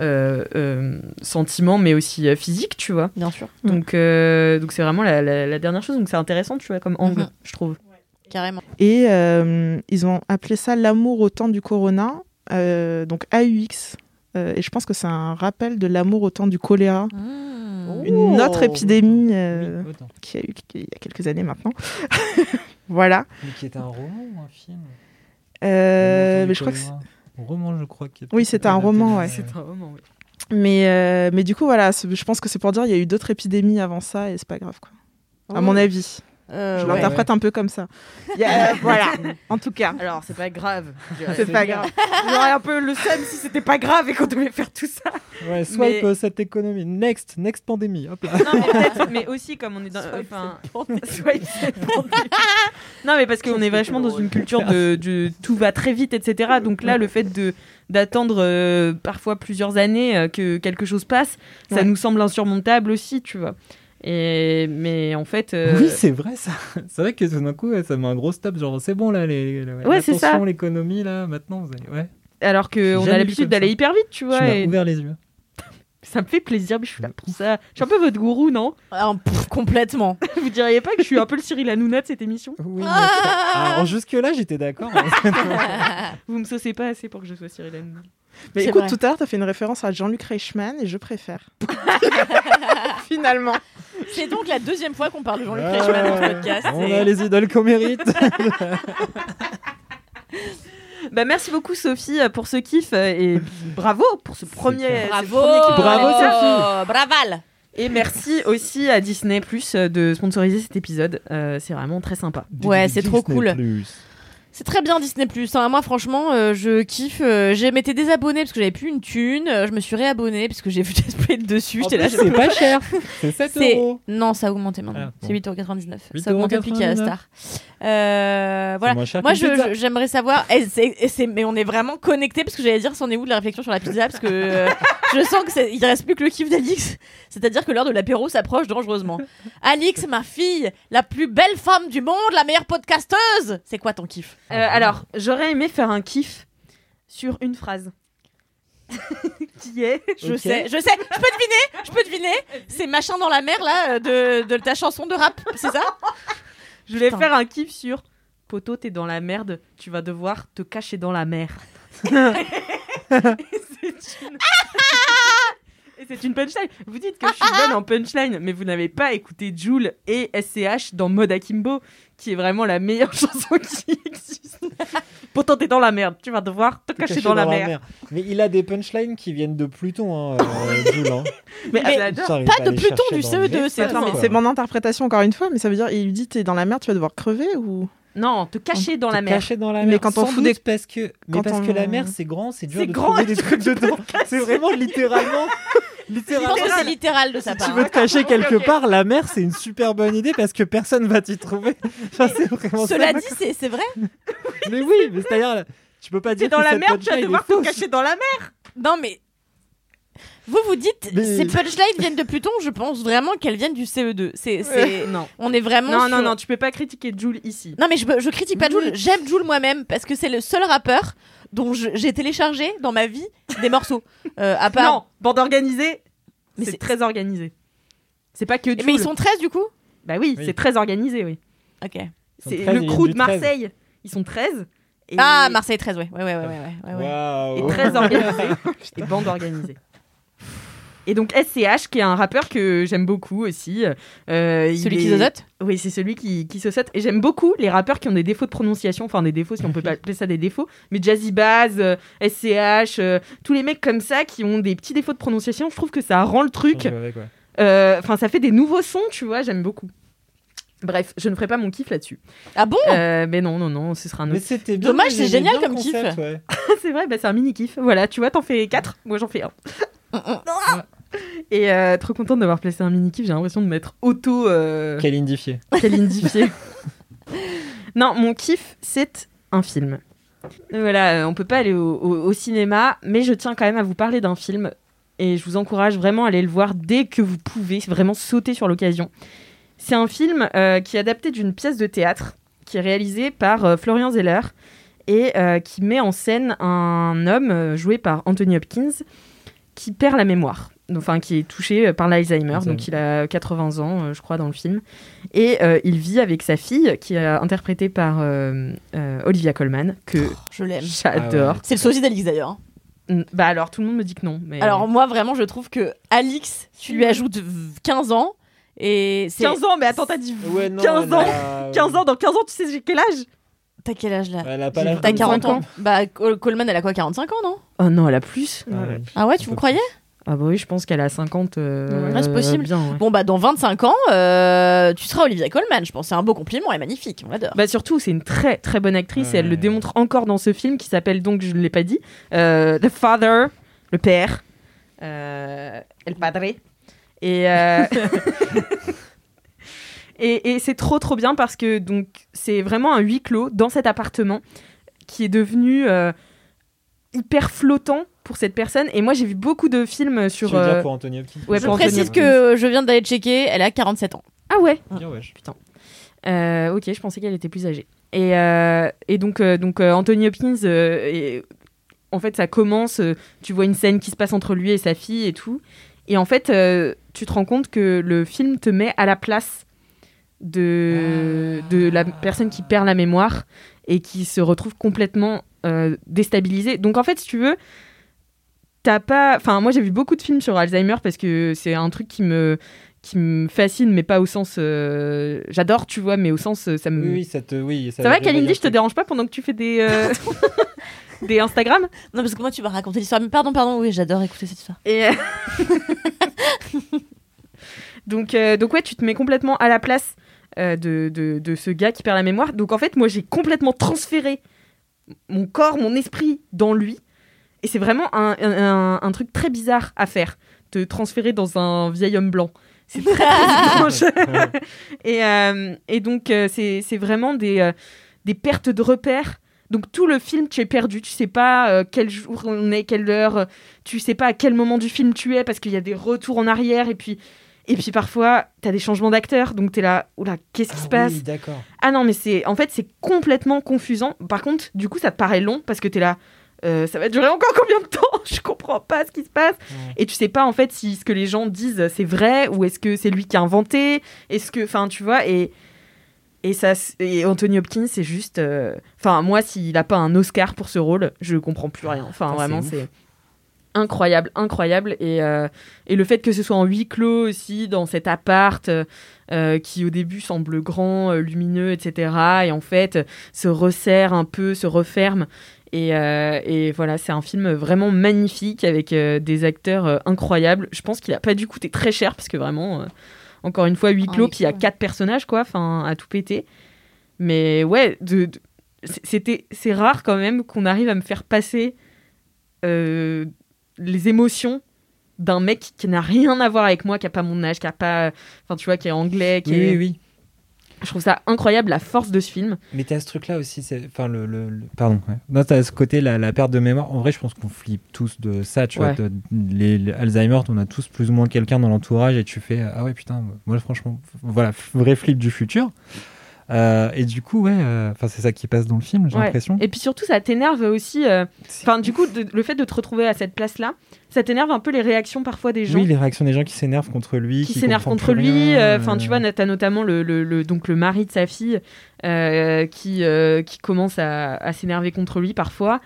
euh, euh, sentiment, mais aussi euh, physique, tu vois. Bien sûr, Donc euh, donc c'est vraiment la, la- la dernière chose, donc c'est intéressant, tu vois, comme angle, Mhm. je trouve. carrément. Et euh, ils ont appelé ça l'amour au temps du corona, euh, donc AUX. Euh, et je pense que c'est un rappel de l'amour au temps du choléra, Mmh. une autre Oh. épidémie euh, Oui, qui a eu il y a quelques années maintenant. (laughs) voilà. Mais qui était un roman ou un film? Euh, mais je crois que Un roman, je crois. qui Oui, c'était un roman, ouais. C'est un roman, oui. mais mais du coup voilà, c'est- je pense que c'est pour dire il y a eu d'autres épidémies avant ça et c'est pas grave quoi. À mon avis. Euh, Je ouais. l'interprète un peu comme ça. A- voilà, (laughs) en tout cas. Alors, c'est pas grave. C'est pas grave. J'aurais un peu le seum si c'était pas grave et qu'on devait faire tout ça. Ouais, swipe Mais- euh, cette économie. Next, next pandémie. Hop là. Non, mais peut-être, mais aussi comme on est dans. Enfin, swipe cette pandémie. non, mais parce qu'on est vachement dans une culture de, de tout va très vite, etc. Donc là, le fait de d'attendre euh, parfois plusieurs années euh, que quelque chose passe, ça Ouais. nous semble insurmontable aussi, tu vois. Et mais en fait, euh, Oui, c'est vrai ça. (laughs) C'est vrai que tout d'un coup, ça met un gros stop. Genre, c'est bon là, les, les- Ouais, l'attention, l'économie là, maintenant, vous allez. Ouais. alors que on jamais a l'habitude d'aller hyper vite, tu Tu vois. m'as et ouvert les yeux. (laughs) ça me fait plaisir, mais je suis là pour ça. Je suis un (laughs) peu votre gourou, non? Ah, pff, complètement. Vous diriez pas que je suis un peu le Cyril Hanouna de cette émission? Oui. Ah Alors jusque là, j'étais d'accord. Vous me saucez pas assez pour que je sois Cyril Hanouna. Mais écoute, vrai. tout à l'heure, t'as fait une référence à Jean-Luc Reichmann et je préfère. (laughs) Finalement. C'est donc la deuxième fois qu'on parle de Jean-Luc Reichmann dans ce podcast. On et- a les idoles qu'on mérite. (laughs) Bah, merci beaucoup Sophie pour ce kiff euh, et bravo pour ce premier, ce Bravo premier kiff. Bravo, Sophie Braval Et merci aussi à Disney Plus de sponsoriser cet épisode. Euh, c'est vraiment très sympa. Ouais, c'est trop cool. C'est très bien Disney Plus. Moi, franchement, euh, je kiffe. Euh, j'ai m'étais désabonné parce que j'avais plus une thune. Euh, je me suis réabonné parce que j'ai vu (laughs) Desplay dessus. J'étais là. c'est pas cher. C'est 7 C'est- euros. Non, ça a augmenté maintenant. Ah, bon. C'est 8,99€. 8,99. Ça a augmenté depuis qu'il y a Star. Euh, voilà. moins cher Moi, j'aimerais savoir. et et c'est- mais on est vraiment connectés parce que j'allais dire, c'en est où de la réflexion sur la pizza? Parce que euh, je sens que c'est- il reste plus que le kiff d'Alix. C'est-à-dire que l'heure de l'apéro s'approche dangereusement. Alix, ma fille, la plus belle femme du monde, la meilleure podcasteuse. C'est quoi ton kiff? Euh, alors, j'aurais aimé faire un kiff sur une phrase. (laughs) qui est Je Ok. sais, je sais. Je peux deviner. Je peux deviner. C'est machin dans la mer là euh, de, de ta chanson de rap. C'est ça? Je voulais Putain. faire un kiff sur Poto, t'es dans la merde, tu vas devoir te cacher dans la mer. Et (laughs) c'est une... (laughs) Et c'est une punchline. Vous dites que je suis bonne en punchline, mais vous n'avez pas écouté Joule et SCH dans Mode Akimbo, qui est vraiment la meilleure (laughs) chanson qui existe. Poto, t'es dans la merde, tu vas devoir te cacher, dans, la mer. Mais il a des punchlines qui viennent de Pluton, hein, euh, Jules, hein. (laughs) Mais, Mais- pas de Pluton, du dans CE2, le c'est- mais mon interprétation encore une fois, mais ça veut dire, il lui dit t'es dans la mer, tu vas devoir crever ou? Non, te cacher dans Te la mer. cacher dans la Mais mer. quand on fout des- parce que, mais quand parce on- que la mer c'est grand, c'est dur C'est de grand trouver des trucs dedans. (laughs) C'est vraiment littéralement, Je pense que c'est littéral de sa Si part. tu veux te cacher quelque part, la mer c'est une super bonne idée parce que personne va t'y trouver. (laughs) Enfin, c'est vraiment Cela ça. dit, c'est vrai. (laughs) Mais oui, mais c'est-à-dire, tu peux pas dire dans que la mer, tu vas devoir te cacher dans la mer. Non, mais. Vous vous dites, Mais- ces punchlines viennent de Pluton, je pense vraiment qu'elles viennent du CE2. C'est, c'est... Non. On est vraiment. Non, sur- non, non, tu peux pas critiquer Joule ici. Non, mais je, je critique pas Joule, j'aime Joule moi-même parce que c'est le seul rappeur dont j'ai téléchargé dans ma vie des morceaux. (laughs) Euh, à part. Non, bande organisée, Mais c'est très organisé. C'est pas que Joule. Mais ils sont 13 du coup? Bah oui, Oui. c'est très organisé, oui. Ok. C'est 13, le crew de du 13. Marseille. Ils sont 13. Et... Ah, Marseille 13, ouais. Ouais, ouais, ouais, ouais. ouais, ouais. Et très organisé. (laughs) et bande organisée. Et donc SCH, qui est un rappeur que j'aime beaucoup aussi. euh, il Celui est- qui zozote Oui, c'est celui qui, qui se saute. Et j'aime beaucoup les rappeurs qui ont des défauts de prononciation, enfin des défauts si on peut pas appeler ça des défauts, mais Jazzy Bass, euh, SCH, euh, tous les mecs comme ça qui ont des petits défauts de prononciation, je trouve que ça rend le truc. Euh, Enfin, ça fait des nouveaux sons, tu vois, j'aime beaucoup. Bref, je ne ferai pas mon kiff là-dessus. Ah bon? Euh, mais non, non, non, ce sera un Mais autre. c'était bien. Dommage, c'est génial comme kiff. ouais. (laughs) c'est vrai, bah, c'est un mini kiff. Voilà, tu vois, t'en fais 4, moi j'en fais un. (laughs) Et euh, trop contente d'avoir placé un mini kiff, j'ai l'impression de m'être auto euh, calindifié. (laughs) non, mon kiff, c'est un film. Voilà, euh, on peut pas aller au, au- au cinéma, mais je tiens quand même à vous parler d'un film et je vous encourage vraiment à aller le voir dès que vous pouvez, vraiment sauter sur l'occasion. C'est un film euh, qui est adapté d'une pièce de théâtre qui est réalisée par Florian Zeller et qui met en scène un homme joué par Anthony Hopkins qui perd la mémoire, enfin qui est touché euh, par l'Alzheimer, Alzheimer. donc il a 80 ans, euh, je crois, dans le film. Et euh, il vit avec sa fille, qui est interprétée par euh, euh, Olivia Colman, que Je l'aime. (laughs) j'adore. C'est le sosie d'Alix d'ailleurs. hein. Mm, Bah alors, tout le monde me dit que non. Mais... Alors moi vraiment je trouve que Alix, tu lui ajoutes v- 15 ans et c'est 15 ans, mais attends, t'as dit Ouais, non, 15 elle ans a- 15 ans, dans 15 ans, tu sais j'ai quel âge? T'as quel âge là Elle a pas l'âge T'as de- 40 ans. ans. Bah Col- Coleman elle a quoi 45 ans non Oh non, elle a plus. Ah ouais. Ah ouais tu vous croyez Ah bah oui, je pense qu'elle a 50. euh, Ouais, c'est possible. bien, ouais. Bon, bah, dans 25 ans, euh, tu seras Olivia Colman, je pense. C'est un beau compliment, elle est magnifique, on l'adore. Bah surtout, c'est une très très bonne actrice et elle le Ouais. démontre encore dans ce film qui s'appelle donc, je ne l'ai pas dit, euh, The Father, le père, euh, El Padre. Et, euh, (laughs) et, et c'est trop trop bien parce que donc c'est vraiment un huis clos dans cet appartement qui est devenu euh, hyper flottant pour cette personne. Et moi, j'ai vu beaucoup de films sur. Tu veux dire euh, pour Anthony Hopkins ouais, je pour Anthony précise que je viens d'aller checker, elle a 47 ans. Ah ouais. Bien, ouais. Putain. Euh, ok, je pensais qu'elle était plus âgée. Et, euh, et donc, euh, donc euh, Anthony Hopkins, euh, et- en fait, ça commence, euh, tu vois une scène qui se passe entre lui et sa fille et tout. Et en fait, euh, tu te rends compte que le film te met à la place de, de la personne qui perd la mémoire et qui se retrouve complètement euh, déstabilisée. Donc en fait, si tu veux, t'as pas... Enfin, moi j'ai vu beaucoup de films sur Alzheimer parce que c'est un truc qui me qui me fascine, mais pas au sens. euh, J'adore, tu vois, mais au sens. Ça, me... Oui, ça te. Oui, ça va, Kalindi Je te dérange pas pendant que tu fais des. euh, (laughs) des Instagram? Non, parce que moi, tu vas raconter l'histoire. Mais pardon, pardon, oui, j'adore écouter cette histoire. Et. euh, (laughs) (laughs) donc, euh, donc, ouais, tu te mets complètement à la place euh, de, de, de ce gars qui perd la mémoire. Donc, en fait, moi, j'ai complètement transféré mon corps, mon esprit dans lui. Et c'est vraiment un, un, un truc très bizarre à faire, te transférer dans un vieil homme blanc. C'est très, très (laughs) étrange. (laughs) et, euh, et donc, euh, c'est c'est vraiment des, des pertes de repères. Donc, tout le film, tu es perdu. Tu sais pas euh, quel jour on est, quelle heure. Tu sais pas à quel moment du film tu es parce qu'il y a des retours en arrière. Et puis, et puis parfois, tu as des changements d'acteurs. Donc, tu es là, oula, qu'est-ce qui se passe Oui, d'accord. ah non, mais c'est en fait c'est complètement confusant. Par contre, du coup, ça te paraît long parce que t'es là. euh, ça va durer encore (laughs) combien de temps? Je comprends pas ce qui se passe. Et tu sais pas en fait si ce que les gens disent c'est vrai ou est-ce que c'est lui qui a inventé? Est-ce que, enfin, tu vois et et ça et Anthony Hopkins c'est juste. euh, Enfin, moi, s'il a pas un Oscar pour ce rôle, je comprends plus rien. Enfin, vraiment, c'est incroyable, incroyable. Et, euh, et le fait que ce soit en huis clos aussi, dans cet appart euh, qui au début semble grand, euh, lumineux, etc. Et en fait euh, se resserre un peu, se referme. Et, euh, et voilà, c'est un film vraiment magnifique avec euh, des acteurs euh, incroyables. Je pense qu'il a pas dû coûter très cher parce que vraiment, euh, encore une fois, huis clos, puis il y a quatre personnages, quoi, enfin, à tout péter. Mais ouais, de, de- c'était, c'est rare quand même qu'on arrive à me faire passer euh, les émotions d'un mec qui n'a rien à voir avec moi, qui a pas mon âge, qui a pas, enfin tu vois, qui est anglais, qui Oui, est... oui, oui. Je trouve ça incroyable la force de ce film. Mais t'as ce truc-là aussi, c'est- enfin le, le- le- pardon. Ouais. Non, t'as ce côté la, la perte de mémoire. En vrai, je pense qu'on flippe tous de ça. Tu Ouais. vois, de- les, les Alzheimer, on a tous plus ou moins quelqu'un dans l'entourage et tu fais ah ouais putain, moi franchement, voilà, vrai flip du futur. Euh, et du coup, ouais, euh, enfin c'est ça qui passe dans le film, j'ai Ouais. l'impression. Et puis surtout, ça t'énerve aussi. euh, Enfin, du coup, de- le fait de te retrouver à cette place-là, ça t'énerve un peu les réactions parfois des gens. Oui, les réactions des gens qui s'énervent contre lui, qui qui s'énerve comprend contre lui. Enfin, euh, tu vois, t'as notamment le, le, le- donc le mari de sa fille euh, qui, euh, qui commence à, à s'énerver contre lui parfois.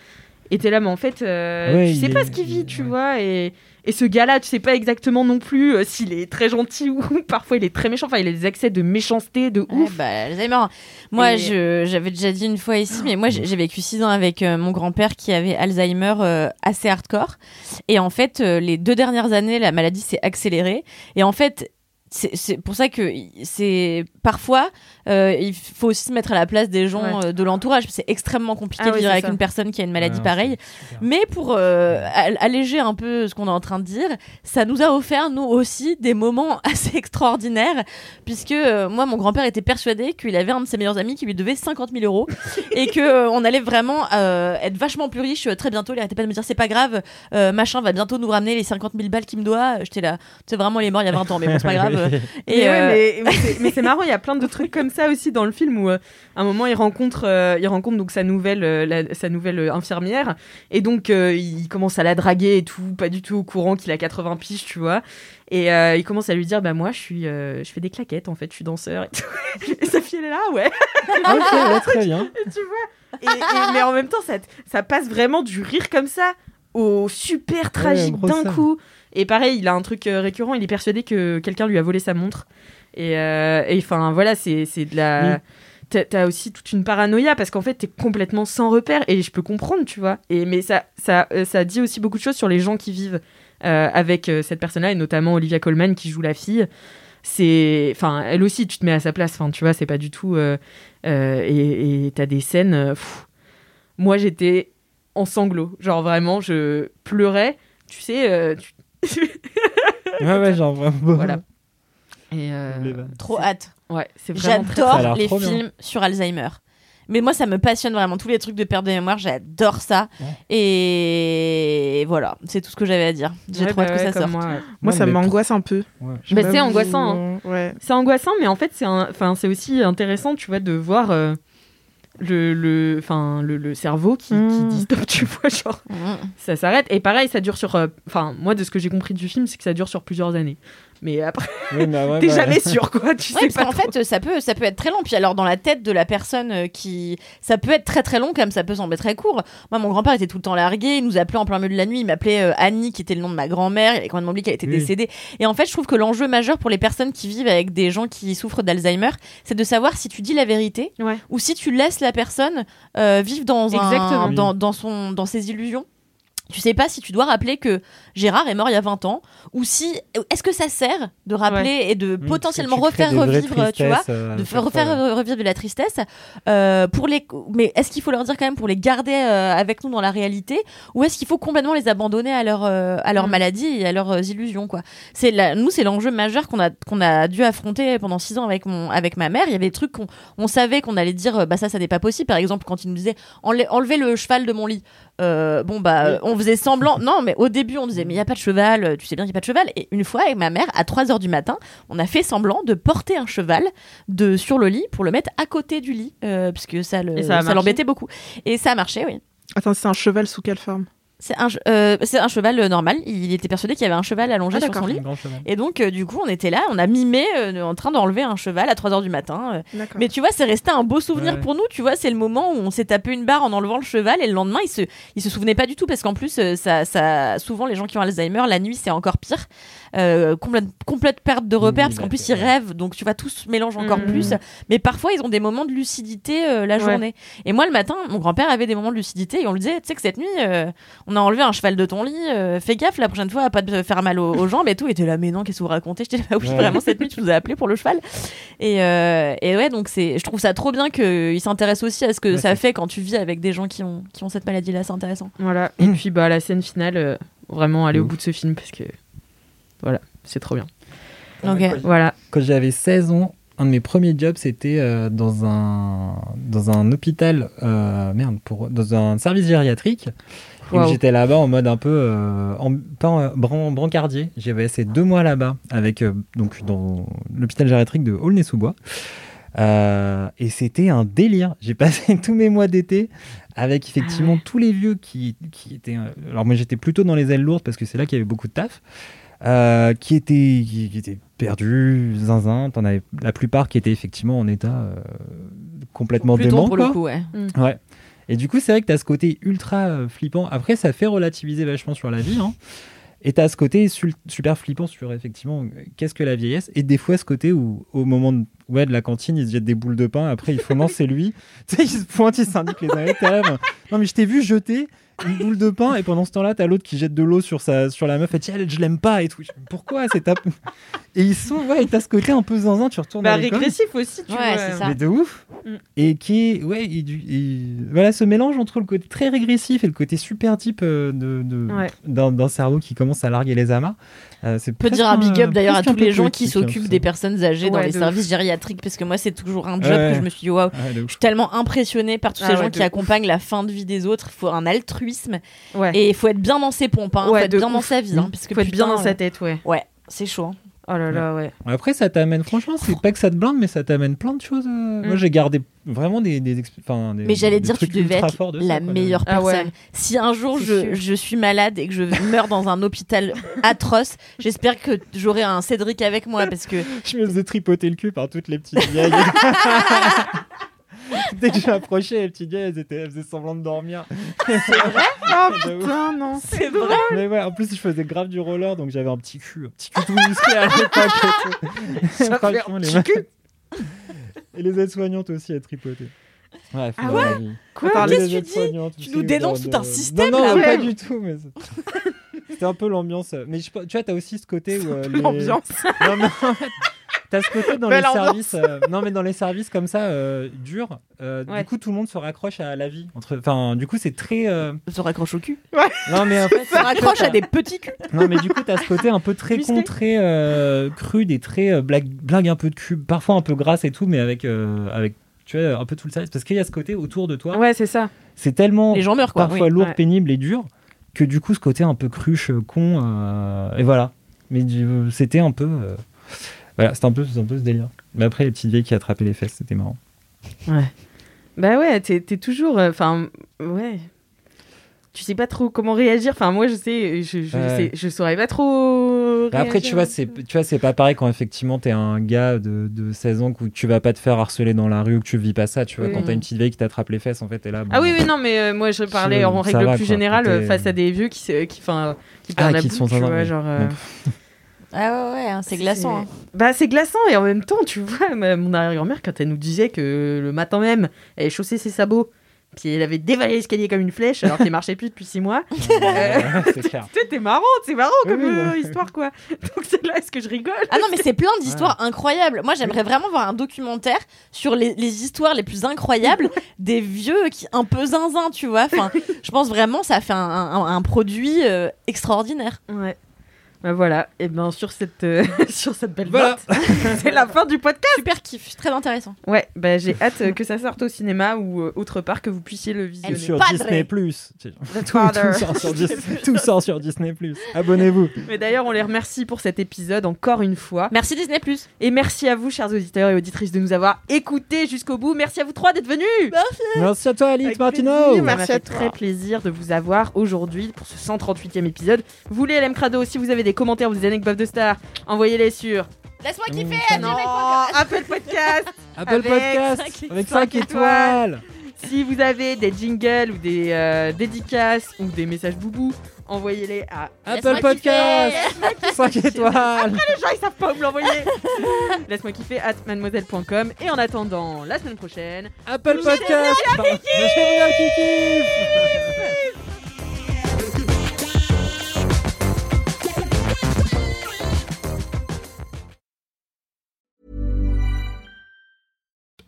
Et t'es là, mais en fait, euh, Ouais, tu sais pas est- ce qu'il vit, tu ouais. vois. Et, et ce gars-là, tu sais pas exactement non plus euh, s'il est très gentil (laughs) ou parfois il est très méchant. Enfin, il a des accès de méchanceté, de ouf. bah, Alzheimer. Moi, Et- je- j'avais déjà dit une fois ici, mais moi, j'ai vécu six ans avec euh, mon grand-père qui avait Alzheimer euh, assez hardcore. Et en fait, les deux dernières années, la maladie s'est accélérée. Et en fait, c'est pour ça que c'est parfois euh, il faut aussi se mettre à la place des gens Ouais. euh, de l'entourage. C'est extrêmement compliqué Ah de oui, vivre avec ça. une personne qui a une maladie Ouais, pareille. Mais pour euh, all- alléger un peu ce qu'on est en train de dire, ça nous a offert, nous aussi, des moments (laughs) assez extraordinaires, puisque euh, moi, mon grand-père était persuadé qu'il avait un de ses meilleurs amis qui lui devait 50 000 euros, et que euh, on allait vraiment euh, être vachement plus riche très bientôt. Il arrêtait pas de me dire, c'est pas grave, euh, machin va bientôt nous ramener les 50 000 balles qu'il me doit. J'étais là, c'est vraiment, il est mort il y a 20 ans, mais bon, c'est pas (laughs) grave. Et, Mais, ouais, euh, mais, mais c'est- mais c'est marrant, il y a plein de trucs comme ça aussi dans le film où euh, à un moment il rencontre, euh, il rencontre donc sa nouvelle, euh, la- sa nouvelle infirmière et donc il commence à la draguer et tout, pas du tout au courant qu'il a 80 piges, tu vois. Et euh, il commence à lui dire bah moi je suis, euh, je fais des claquettes en fait, je suis danseur et tout. (laughs) Et sa fille elle est là ouais. (laughs) ok, ouais, très bien. (laughs) tu vois. Et, et- mais en même temps, ça, ça passe vraiment du rire comme ça au super tragique gros d'un seum. coup. Et pareil, il a un truc euh, récurrent, il est persuadé que quelqu'un lui a volé sa montre. Et et enfin, voilà, c'est de la. t'as t'as aussi toute une paranoïa parce qu'en fait, t'es complètement sans repère et je peux comprendre, tu vois. Et, mais ça, ça, euh, ça dit aussi beaucoup de choses sur les gens qui vivent euh, avec euh, cette personne-là et notamment Olivia Colman qui joue la fille. C'est, enfin, elle aussi, tu te mets à sa place. Enfin, tu vois, c'est pas du tout. euh, euh, et t'as des scènes. euh, pff. moi, j'étais en sanglots. Genre vraiment, je pleurais. Tu sais, euh, tu- Ouais, ouais, genre vraiment. Voilà. Et euh. Trop hâte. ouais, c'est J'adore les trop bien. films sur Alzheimer. Mais moi, ça me passionne vraiment. Tous les trucs de perte de mémoire, j'adore ça. Ouais. Et voilà, c'est tout ce que j'avais à dire. J'ai Ouais, trop hâte bah que ça sorte. moi, ouais. Moi, Non, ça m'angoisse un peu. Bah, c'est angoissant, euh, Ouais. C'est angoissant, mais en fait, c'est un... enfin, c'est aussi intéressant, tu vois, de voir euh, le, le, enfin, le, le cerveau qui, qui Mm. dit stop, tu vois, genre, Mhm. ça s'arrête. Et pareil, ça dure sur. euh, Enfin, moi, de ce que j'ai compris du film, c'est que ça dure sur plusieurs années. Mais après, Oui, ouais, (laughs) t'es bah, jamais sûr, quoi. Tu Ouais, sais parce pas qu'en trop. fait, ça peut, ça peut être très long. Puis alors, dans la tête de la personne euh, qui. Ça peut être très très long, comme ça peut sembler très court. Moi, mon grand-père était tout le temps largué. Il nous appelait en plein milieu de la nuit. Il m'appelait euh, Annie, qui était le nom de ma grand-mère. Il avait complètement oublié qu'elle était Oui. décédée. Et en fait, je trouve que l'enjeu majeur pour les personnes qui vivent avec des gens qui souffrent d'Alzheimer, c'est de savoir si tu dis la vérité Ouais. ou si tu laisses la personne euh, vivre dans, un, Exactement. dans, dans, son, dans ses illusions. Tu sais pas si tu dois rappeler que Gérard est mort il y a 20 ans ou si. Est-ce que ça sert de rappeler et de oui, potentiellement refaire revivre, tu vois euh, de faire refaire ouais. revivre de la tristesse euh, pour les mais est-ce qu'il faut leur dire quand même pour les garder euh, avec nous dans la réalité ou est-ce qu'il faut complètement les abandonner à leur euh, à leur Mm. maladie et à leurs euh, illusions quoi? C'est nous c'est l'enjeu majeur qu'on a qu'on a dû affronter pendant six ans avec mon avec ma mère il y avait des trucs qu'on on savait qu'on allait dire bah ça ça n'est pas possible par exemple quand il nous disait Enle- enlevez le cheval de mon lit euh, bon bah on faisait semblant. Non mais au début on disait mais il y a pas de cheval euh, tu sais bien qu'il y a pas de cheval. Et une fois avec ma mère à 3 heures du matin on a fait semblant de porter un cheval de sur le lit pour le mettre à côté du lit euh, parce que ça le Et ça a ça marché l'embêtait beaucoup. Et ça a marché oui. Attends, c'est un cheval sous quelle forme? C'est un euh, c'est un cheval euh, normal il était persuadé qu'il y avait un cheval allongé Ah, sur son lit et donc euh, du coup on était là on a mimé euh, en train d'enlever un cheval à 3 heures du matin euh, D'accord. mais tu vois, c'est resté un beau souvenir Ouais. pour nous. Tu vois, c'est le moment où on s'est tapé une barre en enlevant le cheval et le lendemain, il se, il se souvenait pas du tout parce qu'en plus, euh, ça, ça, souvent les gens qui ont Alzheimer, la nuit, c'est encore pire. Euh, complète, complète perte de repères parce qu'en plus, ils rêvent. Donc, tu vois, tout se mélange encore Mhm. plus. Mais parfois, ils ont des moments de lucidité euh, la Ouais. journée. Et moi, le matin, mon grand-père avait des moments de lucidité et on lui disait, tu sais que cette nuit, euh, on a enlevé un cheval de ton lit. euh, fais gaffe la prochaine fois à pas te faire mal aux, aux jambes et tout. Et était là, mais non, qu'est-ce que vous racontez? J'étais là, bah oui, Ouais. vraiment, cette nuit, tu nous as appelé pour le cheval. Et, euh, et ouais, donc c'est, je trouve ça trop bien qu'il s'intéresse aussi à ce que Ouais, ça fait quand tu vis avec des gens qui ont, qui ont cette maladie-là. C'est intéressant. Voilà. Et puis, bah, la scène finale, euh, vraiment aller au bout de ce film parce que. Voilà, c'est trop bien. Ok. Voilà. Quand j'avais 16 ans, un de mes premiers jobs, c'était euh, dans, un, dans un hôpital, euh, merde, pour, dans un service gériatrique. Waouh. J'étais là-bas en mode un peu, euh, en, pas en- bran- brancardier. J'avais passé deux mois là-bas, avec, euh, donc, dans l'hôpital gériatrique de Aulnay-sous-Bois. Euh, et c'était un délire. J'ai passé (laughs) tous mes mois d'été avec effectivement tous les vieux qui, qui étaient. alors moi j'étais plutôt dans les ailes lourdes parce que c'est là qu'il y avait beaucoup de taf. Euh, qui étaient qui, qui étaient perdus, zinzin. T'en avais la plupart qui étaient effectivement en état euh, complètement dément. pour quoi. le coup, ouais. Ouais. Et du coup, c'est vrai que tu as ce côté ultra euh, flippant. Après, ça fait relativiser vachement sur la vie. Hein. Et tu as ce côté super flippant sur effectivement qu'est-ce que la vieillesse? Et des fois, ce côté où, au moment de, ouais, de la cantine, ils se jettent des boules de pain. Après, ils font non, c'est lui. (laughs) tu sais, ils se pointent, ils s'indiquent les uns les Non, mais je t'ai vu jeter une boule de pain. Et pendant ce temps-là, tu as l'autre qui jette de l'eau sur, sa, sur la meuf. Et dit, Elle, je l'aime pas. Et tout. Pourquoi c'est ta... Et ils sont, ouais, t'as ce côté un peu zinzin. Tu retournes Bah, à régressif aussi, tu Ouais, vois. c'est ça. Mais de ouf. Mm. Et qui est, ouais, du- et voilà, ce mélange entre le côté très régressif et le côté super type euh, de, de- Ouais. d'un, cerveau qui commence à larguer les amas. euh, c'est peut dire un big up d'ailleurs à tous les gens qui hein, s'occupent des personnes âgées dans les services gériatriques parce que moi c'est toujours un job Ouais. que je me suis dit waouh je suis tellement impressionnée par tous Ah ces ouais, gens qui ouf. accompagnent la fin de vie des autres. Il faut un altruisme Ouais. et il faut être bien dans ses pompes, hein. Ouais, faut être de bien dans sa vie. Hein, parce que Faut être bien putain, dans sa tête, ouais. Ouais, c'est chaud. hein. Oh là là, ouais. Après, ça t'amène, franchement, c'est pas que ça te blinde, mais ça t'amène plein de choses. euh. Moi, Mm. j'ai gardé vraiment des. des, Mais j'allais dire, tu devais être de la ça, quoi, meilleure Ah ouais. personne. Si un jour je, je suis malade et que je meurs dans un hôpital (laughs) atroce, j'espère que j'aurai un Cédric avec moi parce que (laughs) Je me faisais tripoter le cul par toutes les petites vieilles. (laughs) Dès que j'approchais, les petites vieilles, elles, étaient, elles faisaient semblant de dormir. (laughs) Ah De ouf. putain, non. c'est vrai. Mais ouais, en plus, je faisais grave du roller, donc j'avais un petit cul, un petit cul tout musclé à l'époque. et tout. (laughs) Franchement, les meufs- Et les aides-soignantes aussi à tripoter. Bref, Ah ouais. Quoi qu'est-ce que tu aides-soignantes Tu nous dénonces tout un système, Non, non, là. pas Ouais. du tout. Mais c'est- (laughs) c'était un peu l'ambiance. Mais je, tu vois, t'as aussi ce côté où. euh, les- L'ambiance. (laughs) Non, mais en fait, t'as ce côté dans Belle les services. euh, non, mais dans les services comme ça, euh, durs. euh, Ouais. Du coup, tout le monde se raccroche à la vie. Enfin, du coup, c'est très. euh, Se raccroche au cul. Non, mais en fait, Se raccroche à des petits culs. non, mais du coup, t'as ce côté un peu très con, très euh, crude et très euh, blague, blague un peu de cul, parfois un peu grasse et tout, mais avec, euh, avec tu vois, un peu tout le service. Parce qu'il y a ce côté autour de toi, Ouais, c'est ça. c'est tellement Les gens meurent, quoi. parfois oui, lourd, ouais. pénible et dur que du coup, ce côté un peu cruche, euh, con, euh, et voilà. Mais c'était un peu. euh, voilà, c'était un peu, un peu ce délire. Mais après, les petites vieilles qui attrapaient les fesses, c'était marrant. Bah ouais, t'es toujours. Enfin, ouais. Tu sais pas trop comment réagir. Enfin, moi, je sais, je, je, Ouais. sais, je saurais pas trop. Mais après, tu vois, c'est, tu vois, c'est pas pareil quand effectivement t'es un gars de, de 16 ans où tu vas pas te faire harceler dans la rue ou que tu vis pas ça, tu vois. Oui. Quand t'as une petite vieille qui t'attrape les fesses, en fait, t'es là. bon, Ah oui, oui, non, mais euh, moi, je parlais en règle va, plus quoi. générale face à des vieux qui, qui, enfin, qui perdent Ah, la qui boule, sont tu vois, genre. euh, Ouais. Ah ouais, ouais, hein, c'est glaçant. hein. Bah, c'est glaçant et en même temps, tu vois, ma- mon arrière-grand-mère, quand elle nous disait que le matin même, elle chaussé ses sabots, puis elle avait dévalé l'escalier comme une flèche alors qu'elle marchait plus depuis six mois. (laughs) Sais, t'es (laughs) marrant, c'est marrant comme oui, euh, histoire, quoi. (laughs) Donc, c'est là, est-ce que je rigole? Ah non, mais c'est plein d'histoires incroyables. Moi, j'aimerais vraiment voir un documentaire sur les, les histoires les plus incroyables des vieux qui un peu zinzin, tu vois. Enfin, je pense vraiment ça fait un, un- un produit euh, extraordinaire. Ouais. Bah voilà, et bien sur cette, euh, (laughs) sur cette belle Voilà. note, (laughs) c'est la fin du podcast. Super kiff, très intéressant. Ouais, bah j'ai hâte euh, que ça sorte au cinéma ou euh, autre part que vous puissiez le visionner. sur Padre. Disney Plus. Tout, sort sur (laughs) Dis- tout sort sur Disney Plus. Abonnez-vous. Mais d'ailleurs, on les remercie pour cet épisode encore une fois. Merci Disney Plus. Et merci à vous, chers auditeurs et auditrices, de nous avoir écoutés jusqu'au bout. Merci à vous trois d'être venus. Merci à toi, Alix Martino. Merci à toi. très plaisir de vous avoir aujourd'hui pour ce 138e épisode. Vous les LM Crado, si vous avez des commentaires ou des anecdotes de stars, envoyez-les sur Laisse-moi Mmh, kiffer. non. (laughs) Apple Podcast. Apple Avec Podcast cinq- avec cinq 5 étoiles. Si vous avez des jingles ou des euh, dédicaces ou des messages boubou, envoyez-les à. Apple Podcast 5 étoiles. Les gens ils savent pas où me l'envoyer. (laughs) Laisse-moi kiffer at mademoiselle.com. Et en attendant, la semaine prochaine. Apple Podcast. J'ai